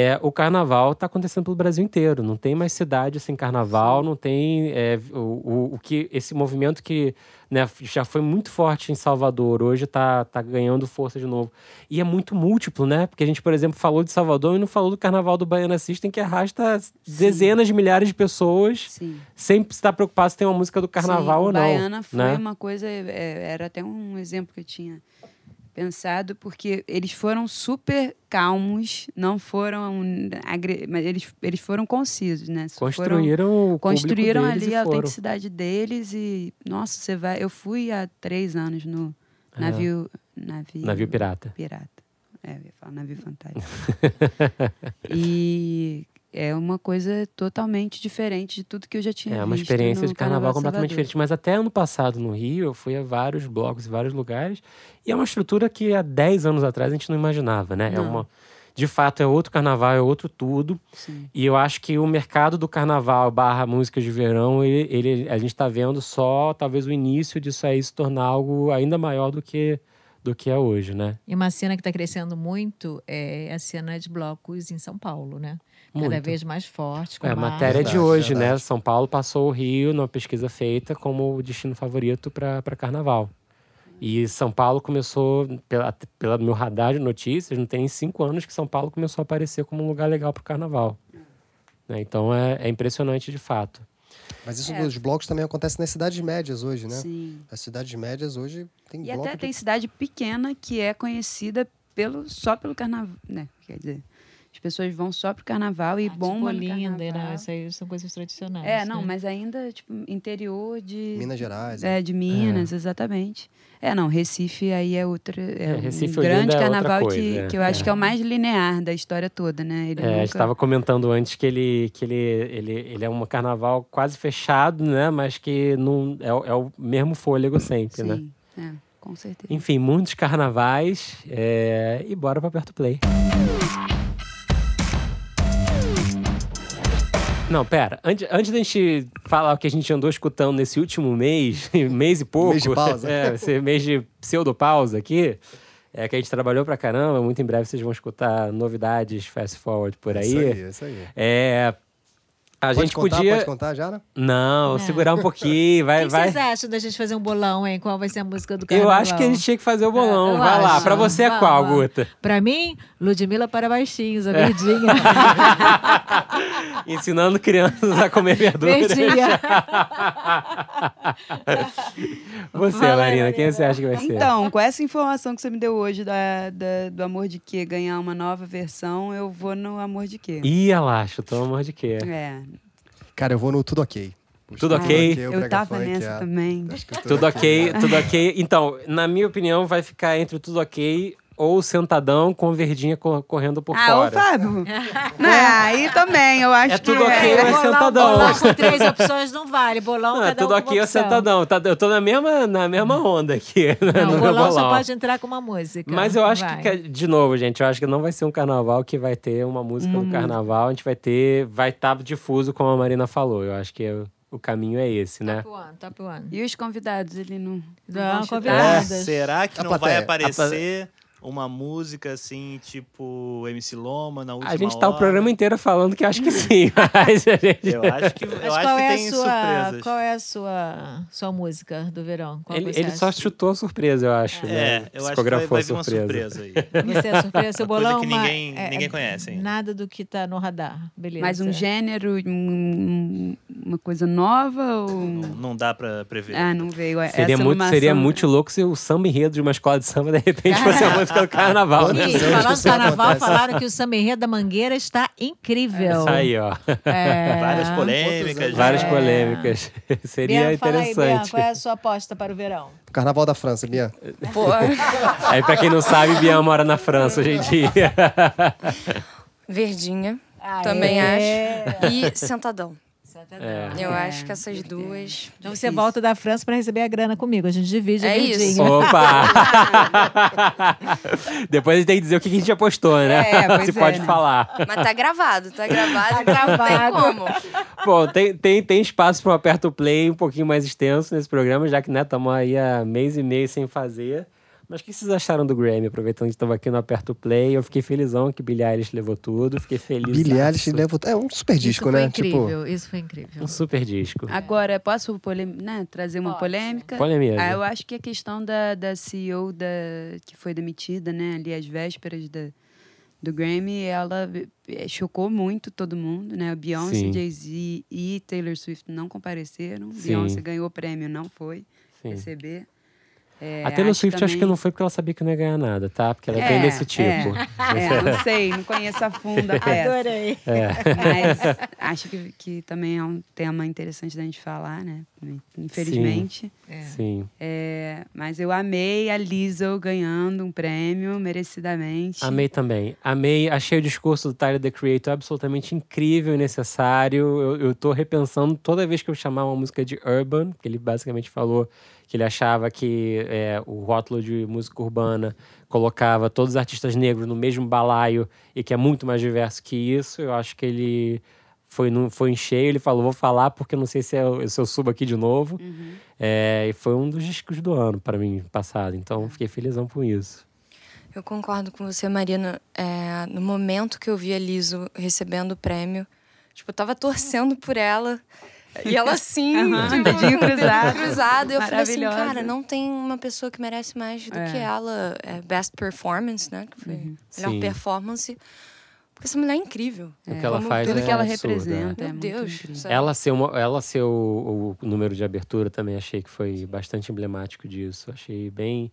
É, o carnaval está acontecendo pelo Brasil inteiro. Não tem mais cidade sem carnaval, não tem é, o, o, o que esse movimento que né, já foi muito forte em Salvador, hoje está tá ganhando força de novo. E é muito múltiplo, né? Porque a gente, por exemplo, falou de Salvador e não falou do carnaval do Baiana System, que arrasta dezenas de milhares de pessoas Sim. sem estar preocupado se tem uma música do carnaval Sim, ou não. Baiana foi né? uma coisa, é, era até um exemplo que eu tinha pensado, porque eles foram super calmos, não foram mas eles, eles foram concisos, né? Foram- Construíram o construíram ali a foram. autenticidade deles e nossa, você vai, eu fui há três anos no navio, navio, É. Navio pirata. pirata. É, eu ia falar navio fantástico. e é uma coisa totalmente diferente de tudo que eu já tinha É uma visto experiência no de carnaval completamente Salvador. diferente. Mas até ano passado no Rio, eu fui a vários blocos e vários lugares. E é uma estrutura que há 10 anos atrás a gente não imaginava, né? É Não. uma. de fato é outro carnaval, é outro tudo. Sim. E eu acho que o mercado do carnaval barra músicas de verão, ele, ele- a gente está vendo só talvez o início disso aí se tornar algo ainda maior do que, do que é hoje, né? E uma cena que está crescendo muito é a cena de blocos em São Paulo, né? Cada Muito. vez mais forte. com É a matéria de Verdade, hoje, né? verdade. São Paulo passou o Rio numa pesquisa feita como o destino favorito para carnaval. E São Paulo começou, pela, pela meu radar de notícias, não tem cinco anos que São Paulo começou a aparecer como um lugar legal para o carnaval. Né? Então é, é impressionante de fato. Mas isso dos blocos também acontece nas cidades médias hoje, né? Sim. As cidades médias hoje tem E até de- tem cidade pequena que é conhecida pelo, só pelo carnaval, né? Quer dizer, as pessoas vão só pro carnaval e Ah, bombam tipo no Olinda, carnaval. né? Isso aí são coisas tradicionais. É, não, né? mas ainda, tipo, interior de... Minas Gerais. É, de Minas, exatamente. É, não, Recife aí é outra. É, É, um Recife e grande é outra carnaval coisa, que, é. que eu acho É. que é o mais linear da história toda, né? Ele É, a gente nunca- estava comentando antes que ele, que ele, ele, ele é um carnaval quase fechado, né? Mas que não, é, o- é o mesmo fôlego sempre, né? Sim, é, com certeza. Enfim, muitos carnavais. é, E bora pra Perto Play. Não, pera. Antes, antes da gente falar o que a gente andou escutando nesse último mês, mês e pouco. Mês de pausa. É, esse mês de pseudo-pausa aqui. É que a gente trabalhou pra caramba. Muito em breve vocês vão escutar novidades fast forward por aí. Isso aí, isso aí. É. A Pode gente contar, podia. Pode contar já, né? Não, É. segurar um pouquinho. O Vai, que vai. vocês acham da gente fazer um bolão, hein? Qual vai ser a música do Eu carnaval? acho que a gente tinha que fazer o bolão. eu vai lá. acho. Pra você é qual. Guta? Pra mim, Ludmilla para baixinhos, É. a verdinha. Ensinando crianças a comer verdura. verdinha. Você, Fala aí, Marina, quem você acha que vai ser? Então, com essa informação que você me deu hoje da, da- do Amor de Quê ganhar uma nova versão, eu vou no Amor de Quê. Ih, ela chutou amor de quê? É, Cara, eu vou no Tudo Ok. Tudo ok? o eu tava Funk, nessa é. também. Acho que o Tudo ok, tudo ok. Então, na minha opinião, vai ficar entre o tudo ok ou sentadão com verdinha cor- correndo por Ah, fora. Fábio. Não, aí também, eu acho É que... tudo ok, é, mas bolão, sentadão. bolão com três opções não vale. Bolão, Não, é cada um tudo com ok ou opção. sentadão. Tá- eu tô na mesma, na mesma onda aqui. Não, no o meu bolão só bolão. pode entrar com uma música. Mas eu acho Vai. que, de novo, gente, eu acho que não vai ser um carnaval que vai ter uma música do música. carnaval. A gente vai ter, vai estar difuso, como a Marina falou. Eu acho que o- o caminho é esse, né? Top one, top one. E os convidados, ele não... Não, convidados. É, Será que A não vai aparecer uma música assim, tipo MC Loma na última A gente tá o hora? programa inteiro falando que acho que sim, mas a gente... Eu acho que, eu Mas acho qual que é tem a sua, surpresas. Qual é a sua, sua música do verão? Qual Ele, ele só chutou a surpresa, eu acho. É, né? eu acho que vai, vai a vir uma surpresa aí. Você é surpresa, seu Coisa bolão? que uma- ninguém- é- ninguém é conhece ainda. Nada do que tá no radar, beleza. Mais um gênero, um- uma coisa nova ou... Não, não dá pra prever. Ah, não veio. Seria Essa muito, seria muito louco se o samba enredo de uma escola de samba, de repente, fosse a música do carnaval. né? E anos que falando do isso carnaval, falaram que o samba enredo da Mangueira está incrível. Isso aí, ó. É. Várias polêmicas. Várias É. polêmicas. Seria Bian, fala aí, Bian, interessante. qual é a sua aposta para o verão? Carnaval da França, Bia. Pô, Aí, pra quem não sabe, Bian mora na França hoje em dia. verdinha Aê. Também e sentadão. É. Eu É, acho que essas duas. Então você volta da França para receber a grana comigo. A gente divide a É isso. verdinha. Opa! Depois a gente tem que dizer o que a gente apostou, né? É, pois Se é, pode né? falar. Mas tá gravado, tá gravado. Tá então Não tem gravado. como. Bom, tem, tem, tem espaço para um aperto play um pouquinho mais extenso nesse programa, já que né, estamos aí há mês e meio sem fazer. Mas o que vocês acharam do Grammy? Aproveitando que estava aqui no Aperto Play, eu fiquei felizão que Billie Eilish levou tudo, fiquei feliz. Billie Eilish leva... É um super Isso disco, foi né? incrível, isso foi incrível. Um super disco. Agora, posso polem- né, trazer uma Pode. polêmica? Polêmica. Ah, eu acho que a questão da, da CEO da, que foi demitida, né, ali às vésperas da, do Grammy, ela eh, chocou muito todo mundo, né? Beyoncé. Jay-Z e Taylor Swift não compareceram. Sim. Beyoncé ganhou o prêmio, não foi Sim. receber. É, A Taylor Swift acho que também- não foi porque ela sabia que não ia ganhar nada, tá? Porque ela é, bem desse tipo. É, não sei, não conheço a fundo a peça. Adorei. É. Mas acho que, que também é um tema interessante da gente falar, né? Infelizmente. É. Sim. É, mas eu amei a Lizzo ganhando um prêmio, merecidamente. Amei também. Amei, achei o discurso do Tyler, The Creator, absolutamente incrível e necessário. Eu, eu tô repensando toda vez que eu chamar uma música de urban, que ele basicamente falou que ele achava que é, o rótulo de música urbana colocava todos os artistas negros no mesmo balaio e que é muito mais diverso que isso. Eu acho que ele foi, no, foi em cheio, ele falou, vou falar porque não sei se, eu, se eu subo aqui de novo. É, e foi um dos discos do ano para mim, passado. Então, fiquei felizão com isso. Eu concordo com você, Marina. É, no momento que eu vi a Liso recebendo o prêmio, tipo, eu tava torcendo por ela. E ela assim, Aham, tipo, dedinho cruzado. cruzado. E eu falei assim, Maravilhosa. cara, não tem uma pessoa que merece mais do É. que ela. É, best performance, né? Que foi melhor Sim. performance. Porque essa mulher é incrível. O que ela Como faz Tudo é que ela absurdo, é. representa. Meu é Deus? Ela ser, uma, ela ser o, o número de abertura também achei que foi bastante emblemático disso. Achei bem,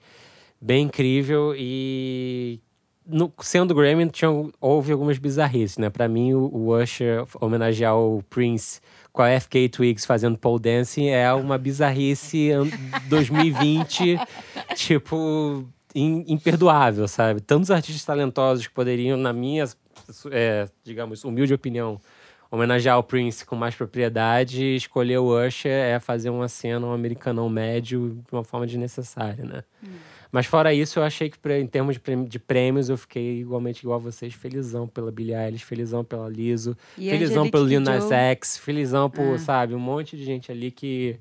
bem incrível e no, sendo Grammy tinha, houve algumas bizarrices, né? Pra mim o, o Usher homenagear o Prince com a FK Twigs fazendo pole dancing é uma bizarrice an- 2020, tipo im- imperdoável, sabe? Tantos artistas talentosos que poderiam, na minha, é, digamos, humilde opinião, homenagear o Prince com mais propriedade, escolher o Usher é fazer uma cena, um americanão médio, de uma forma desnecessária, né? Mas fora isso, eu achei que em termos de prêmio- de prêmios, eu fiquei igualmente igual a vocês, felizão pela Billie Eilish, felizão pela Liso, E felizão Angelique pelo Lil Nas. X, felizão por, Ah. sabe, um monte de gente ali que,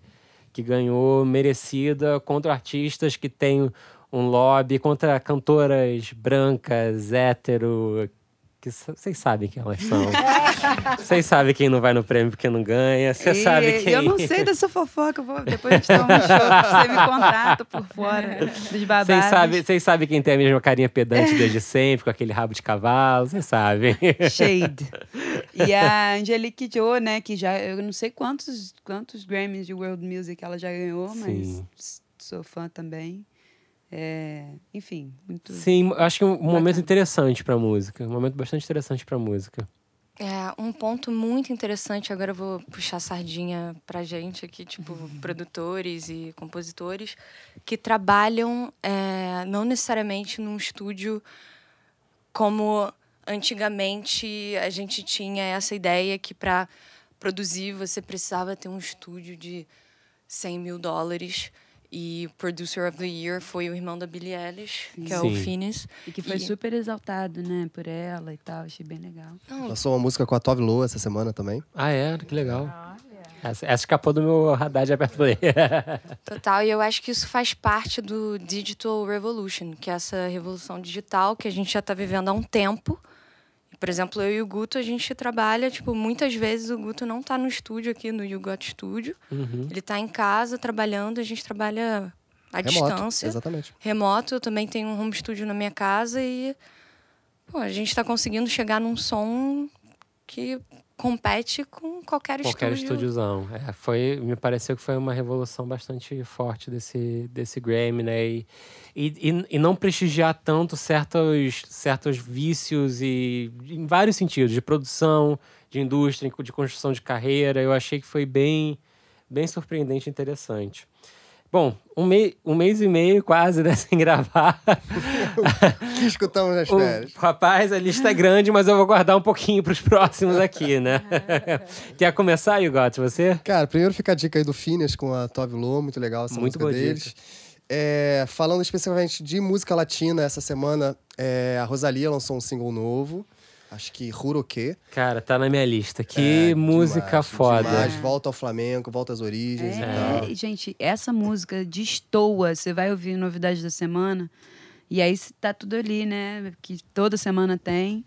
que ganhou merecida contra artistas que têm um lobby, contra cantoras brancas, hétero, vocês sabem quem elas são. Vocês sabem quem não vai no prêmio porque não ganha, você sabe quem... Eu não sei dessa fofoca, vou, depois a gente toma um show, você me contrata por fora dos babados. Vocês sabem, sabem quem tem a mesma carinha pedante desde sempre, com aquele rabo de cavalo, vocês sabem. Shade. E a Angelique Kidjo, né, que já, eu não sei quantos, quantos Grammys de World Music ela já ganhou, mas Sim. sou fã também. É, enfim, muito... Sim, acho que um momento Bacana. interessante pra música. Um momento bastante interessante pra música. É, um ponto muito interessante, agora eu vou puxar a sardinha pra gente aqui, tipo, Uhum. produtores e compositores, que trabalham é, não necessariamente num estúdio como antigamente a gente tinha essa ideia que para produzir você precisava ter um estúdio de 100 mil dólares. E Producer of the Year foi o irmão da Billie Eilish, que é o Sim. Phineas. E que foi E- super exaltado, né, por ela e tal, achei bem legal. Não, Lançou uma música com a Tove Lo essa semana também. Ah, é? Que legal. Essa, essa escapou do meu radar de aperto play. Total, e eu acho que isso faz parte do Digital Revolution, que é essa revolução digital que a gente já está vivendo há um tempo. Por exemplo, eu e o Guto, a gente trabalha, tipo, muitas vezes o Guto não está no estúdio aqui no You Got Studio. Uhum. Ele está em casa trabalhando, a gente trabalha à Remoto. distância. Exatamente. Remoto, eu também tenho um home studio na minha casa e pô, a gente está conseguindo chegar num som que compete com qualquer, Qualquer estúdio. estúdiozão. É, foi, me pareceu que foi uma revolução bastante forte desse, desse Grammy, né? E, e, e- e não prestigiar tanto certos, certos vícios e em vários sentidos, de produção, de indústria, de construção de carreira. Eu achei que foi bem, bem surpreendente e interessante. Bom, um, mei, um mês e meio quase, né, sem gravar. O que escutamos nas O, férias? rapaz, a lista é grande, mas eu vou guardar um pouquinho para os próximos aqui, né? Quer começar, Yugot, você? Cara, primeiro fica a dica aí do Phineas com a Tove Lo, muito legal essa Muito música deles. É, falando especificamente de música latina, essa semana é, a Rosalia lançou um single novo. Acho que Huroque. Cara, tá na minha lista. Que É, música demais, foda. demais. Volta ao Flamengo, volta às origens e É, tal. e, gente, essa música destoa. Você vai ouvir novidades da semana e aí tá tudo ali, né? Que toda semana tem.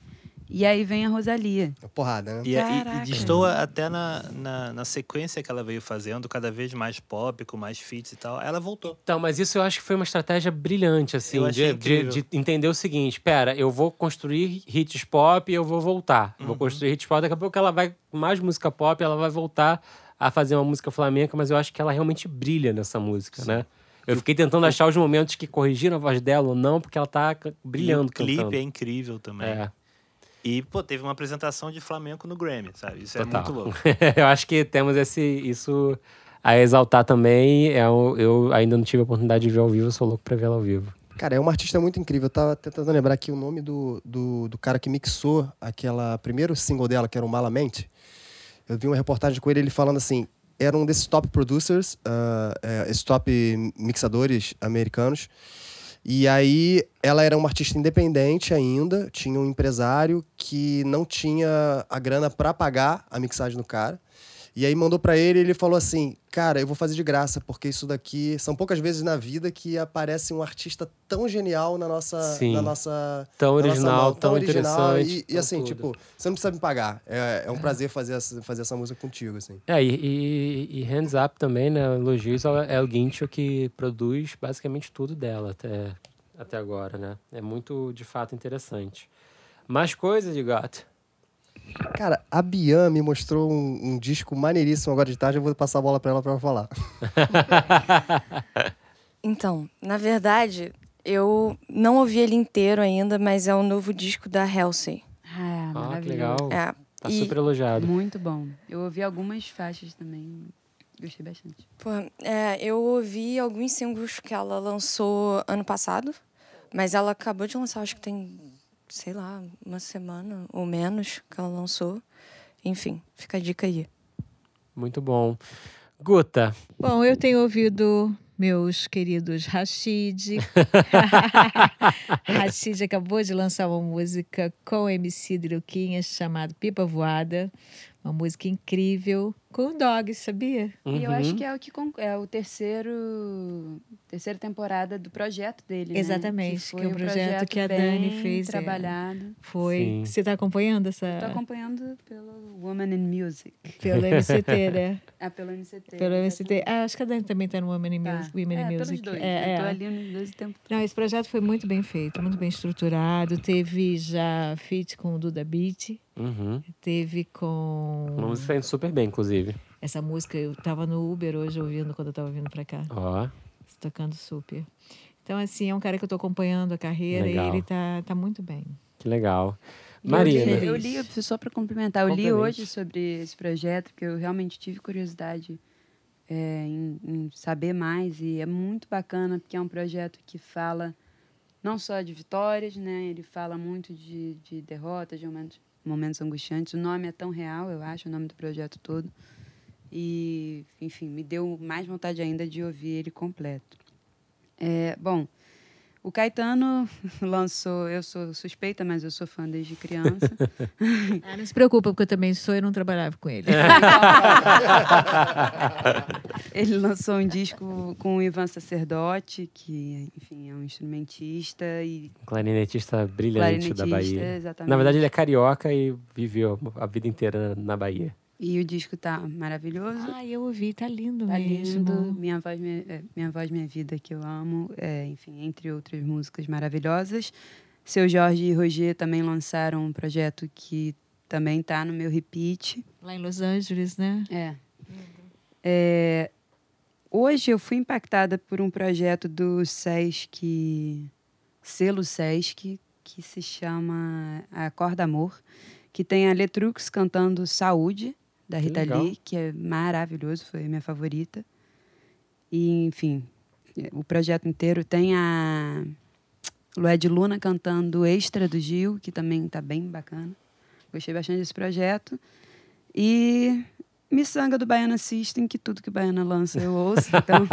E aí vem a Rosalia. É Porrada, né? E, e, Caraca. e destoa até na, na, na sequência que ela veio fazendo, cada vez mais pop, com mais feats e tal. Ela voltou. Então, mas isso eu acho que foi uma estratégia brilhante, assim, de, de, de entender o seguinte: pera, eu vou construir hits pop e eu vou voltar. Vou Uhum. construir hits pop, daqui a pouco ela vai, com mais música pop, ela vai voltar a fazer uma música flamenca, mas eu acho que ela realmente brilha nessa música, né? Eu fiquei tentando achar os momentos que corrigiram a voz dela ou não, porque ela tá brilhando e o clipe cantando. é incrível também. É. E, pô, teve uma apresentação de flamenco no Grammy, sabe? Isso Total. é muito louco. eu acho que temos esse, isso a exaltar também. É, um- eu ainda não tive a oportunidade de ver ao vivo, sou louco pra vê-la ao vivo. Cara, é uma artista muito incrível. Eu tava tentando lembrar aqui o nome do, do, do cara que mixou aquela primeiro single dela, que era o Malamente. Eu vi uma reportagem com ele, ele falando assim: era um desses top producers, ah, é, esses top mixadores americanos. E aí ela era uma artista independente ainda, tinha um empresário que não tinha a grana para pagar a mixagem do cara. E aí mandou para ele e ele falou assim: "Cara, eu vou fazer de graça, porque isso daqui são poucas vezes na vida que aparece um artista tão genial na nossa Sim. na nossa Tão na nossa original, mão, tão interessante, e, e tão assim, tudo. tipo, você não precisa me pagar. É, é um prazer fazer essa, fazer essa música contigo, assim. É, e, e, e Hands Up também, né? Elogios ao El Guincho que produz basicamente tudo dela até, até agora, né? É muito, de fato, interessante. Mais coisas, de gato. Cara, a Bian me mostrou um, um disco maneiríssimo agora de tarde, eu vou passar a bola pra ela pra ela falar. Então, na verdade, eu não ouvi ele inteiro ainda, mas é o novo disco da Halsey. Ah, Ah, que legal. É, Tá e- super elogiado. Muito bom. Eu ouvi algumas faixas também. Gostei bastante. Pô, é, eu ouvi alguns singles que ela lançou ano passado, mas ela acabou de lançar, acho que tem, sei lá, uma semana ou menos que ela lançou. Enfim, fica a dica aí. Muito bom. Guta, Bom, eu tenho ouvido meus queridos Rashid. Rashid acabou de lançar uma música com o MC Druquinha chamada Pipa Voada. Uma música incrível com o Dog, sabia? E eu Uhum. acho que é o que é o terceiro terceira temporada do projeto dele, né? Exatamente, foi que é um projeto que a Dani fez, é. trabalhado. Foi. Sim. Você está acompanhando essa. Estou acompanhando pelo Woman in Music. Pelo MCT, né? Ah, pelo NCT. Pelo MCT. Ah, acho que a Dani também está no Women in Tá. Music. Women in é, Music. pelos dois. É, eu tô é. ali nos dois o tempo Não, esse projeto foi muito bem feito, muito bem estruturado. Teve já feat com o Duda Beat, uhum. teve com. uma música indo super bem, inclusive. Essa música eu tava no Uber hoje ouvindo quando eu tava vindo pra cá, Ó, tocando super. Então, assim, é um cara que eu tô acompanhando a carreira Legal. e ele tá, tá muito bem. que legal. Marina. Eu li, eu li, só para complementar, eu li Complemente. hoje sobre esse projeto, porque eu realmente tive curiosidade é, em, em saber mais, e é muito bacana, porque é um projeto que fala não só de vitórias, né? Ele fala muito de, de derrotas, de momentos, momentos angustiantes. O nome é tão real, eu acho, o nome do projeto todo. E, enfim, me deu mais vontade ainda de ouvir ele completo. É, bom, o Caetano lançou, eu sou suspeita, mas eu sou fã desde criança. Ah, não se preocupa, porque eu também sou e não trabalhava com ele. Ele lançou um disco com o Ivan Sacerdote, que, enfim, é um instrumentista e Clarinetista brilhante da clarinetista, Bahia. exatamente. Na verdade, ele é carioca e viveu a vida inteira na Bahia. E o disco tá maravilhoso. Ah, eu ouvi, tá lindo Tá mesmo. lindo. Minha voz, minha, é, minha voz, minha vida, que eu amo. É, enfim, entre outras músicas maravilhosas. Seu Jorge e Roger também lançaram um projeto que também tá no meu repeat. Lá em Los Angeles, né? É. É, hoje eu fui impactada por um projeto do Sesc, selo Sesc, que se chama Acorda Amor, que tem a Letrux cantando Saúde, da Que Rita legal. Lee, que é maravilhoso, foi a minha favorita. E, enfim, o projeto inteiro tem a Lued Luna cantando Extra do Gil, que também está bem bacana. Gostei bastante desse projeto. E Miçanga do Baiana System, que tudo que Baiana lança eu ouço. Então.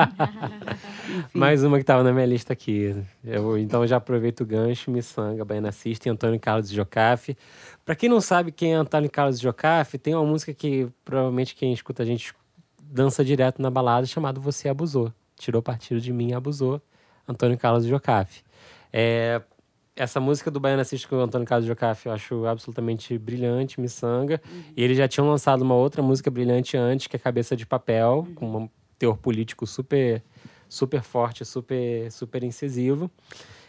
Mais uma que estava na minha lista aqui. Eu, então já aproveito o gancho, Missanga, Baiana System, Antônio Carlos Jocafe. Pra quem não sabe quem é Antônio Carlos Jocafe, tem uma música que provavelmente quem escuta a gente dança direto na balada, chamada Você Abusou. Tirou partido de mim abusou. Antônio Carlos Jocafe. É, essa música do Baiana System com o Antônio Carlos Jocafe eu acho absolutamente brilhante, Missanga. E eles já tinham lançado uma outra música brilhante antes, que é Cabeça de Papel, com um teor político super super forte, super, super incisivo.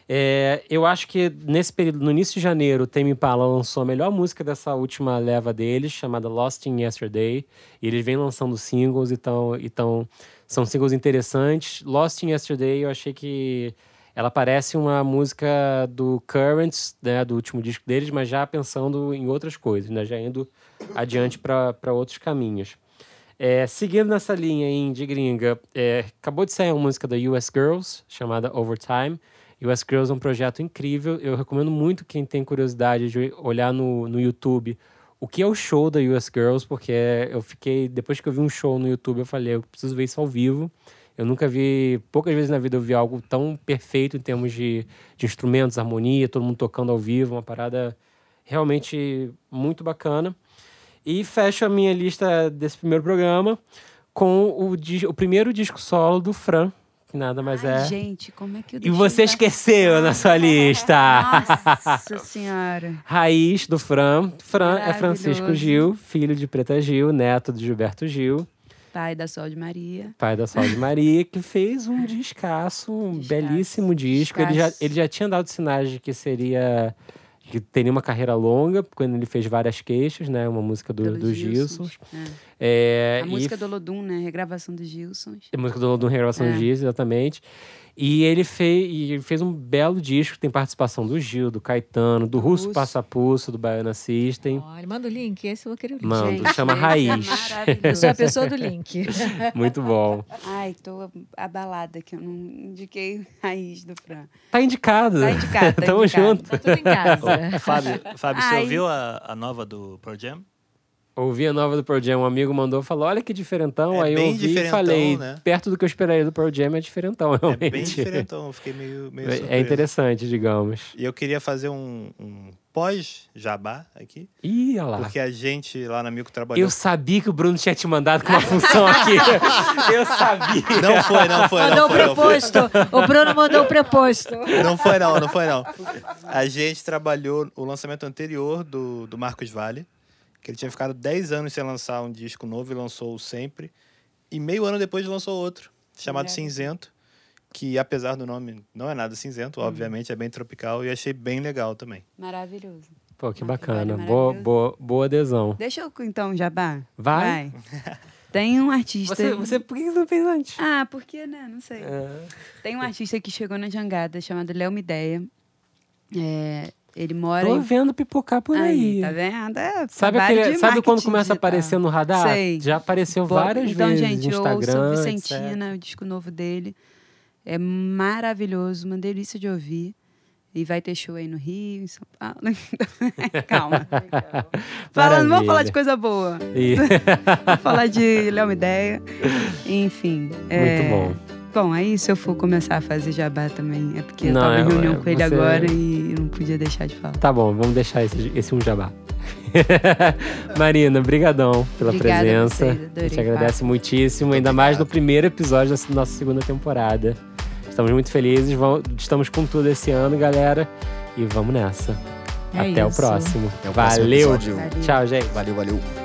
É, eu acho que nesse período, no início de janeiro, o Tame Impala lançou a melhor música dessa última leva deles, chamada Lost in Yesterday. E eles vêm lançando singles, então, então são singles interessantes. Lost in Yesterday, eu achei que ela parece uma música do Currents, né, do último disco deles, mas já pensando em outras coisas, né, já indo adiante para outros caminhos. É, seguindo nessa linha de gringa, é, acabou de sair uma música da US Girls, chamada Overtime. US Girls é um projeto incrível. Eu recomendo muito quem tem curiosidade de olhar no, no YouTube o que é o show da US Girls, porque eu fiquei. Depois que eu vi um show no YouTube, eu falei, eu preciso ver isso ao vivo. Eu nunca vi, poucas vezes na vida eu vi algo tão perfeito em termos de, de instrumentos, harmonia, todo mundo tocando ao vivo, uma parada realmente muito bacana. E fecho a minha lista desse primeiro programa com o, o primeiro disco solo do Fran, que nada mais Ai, é. gente, como é que eu E você passar? esqueceu na sua lista. Nossa senhora. Raiz do Fran. Fran é Francisco. Gil, filho de Preta Gil, neto de Gilberto Gil, Pai da Sol de Maria. pai da Sol de Maria, que fez um descasso, um Descasso. belíssimo disco. Ele já, ele já tinha dado sinais de que seria. que teria uma carreira longa, quando ele fez várias queixas, né? Uma música do, dos Gilsons. Gilsons. É. É, A e música do Lodum, né? Regravação dos Gilsons. A música do, do Regravação É. dos Gilson, exatamente. E ele fez, e ele fez um belo disco, tem participação do Gil, do Caetano, do Russo Russo. Passapulso, do Baiana System. Olha, manda o link, esse eu vou querer o link. Mano, Gente, chama Raiz. É Eu sou a pessoa do link. Muito bom. Ai, tô abalada que eu não indiquei Raiz do Fran. Tá indicado. Tá indicado, tá Tamo indicado. junto. Tá tudo em casa. Fábio, Fábio você ouviu a, a nova do Pro Jam? Ouvi a nova do Pearl Jam, um amigo mandou, falou, olha que diferentão. É Aí eu ouvi e diferentão, falei, né? perto do que eu esperaria do Pearl Jam é diferentão, É realmente. bem diferentão, eu fiquei meio, meio É- surpreso. É interessante, digamos. E eu queria fazer um, um pós-jabá aqui, Ih, olha lá. porque a gente lá na Milko trabalhou... Eu sabia que o Bruno tinha te mandado com uma função aqui. eu sabia. Não foi, não foi, Mandou não o foi, não foi. preposto. O Bruno mandou o preposto. Não foi não, não foi não. A gente trabalhou o lançamento anterior do, do Marcos Vale, que ele tinha ficado 10 anos sem lançar um disco novo e lançou o Sempre. E meio ano depois lançou outro, chamado. Cinzento, que apesar do nome não é nada cinzento, obviamente, é bem tropical e achei bem legal também. Maravilhoso. Pô, que bacana. Boa, boa, boa adesão. Deixa eu então, Jabá. Vai. Tem um artista. Você, você, por que você não fez antes? Ah, por que, né? Não sei. É. Tem um artista que chegou na jangada chamado Léo Mideia. É, ele mora Tô em. vendo pipocar por aí. Aí, tá vendo? É, Sabe, aquele, sabe quando começa a aparecer no radar? Sei. Já apareceu várias então, vezes gente, no eu ouço Instagram. o etc. Vicentina, o disco novo dele. É maravilhoso, uma delícia de ouvir. E vai ter show aí no Rio, em São Paulo. Calma. Falando, vamos falar de coisa boa. Vamos falar de Léo Mideia. Enfim. é, Muito bom. Bom, aí se eu for começar a fazer jabá também, é porque eu Não, tava em é- reunião é, com ele você- agora e não podia deixar de falar. Tá bom, vamos deixar esse, esse um jabá. Marina, brigadão pela Obrigada presença. vocês, a gente agradece muitíssimo, ainda mais no primeiro episódio da nossa segunda temporada. Estamos muito felizes, vamos- estamos com tudo esse ano, galera. E vamos nessa. É Até o. Até o próximo Valeu. episódio. Valeu. Tchau, gente. Valeu, valeu.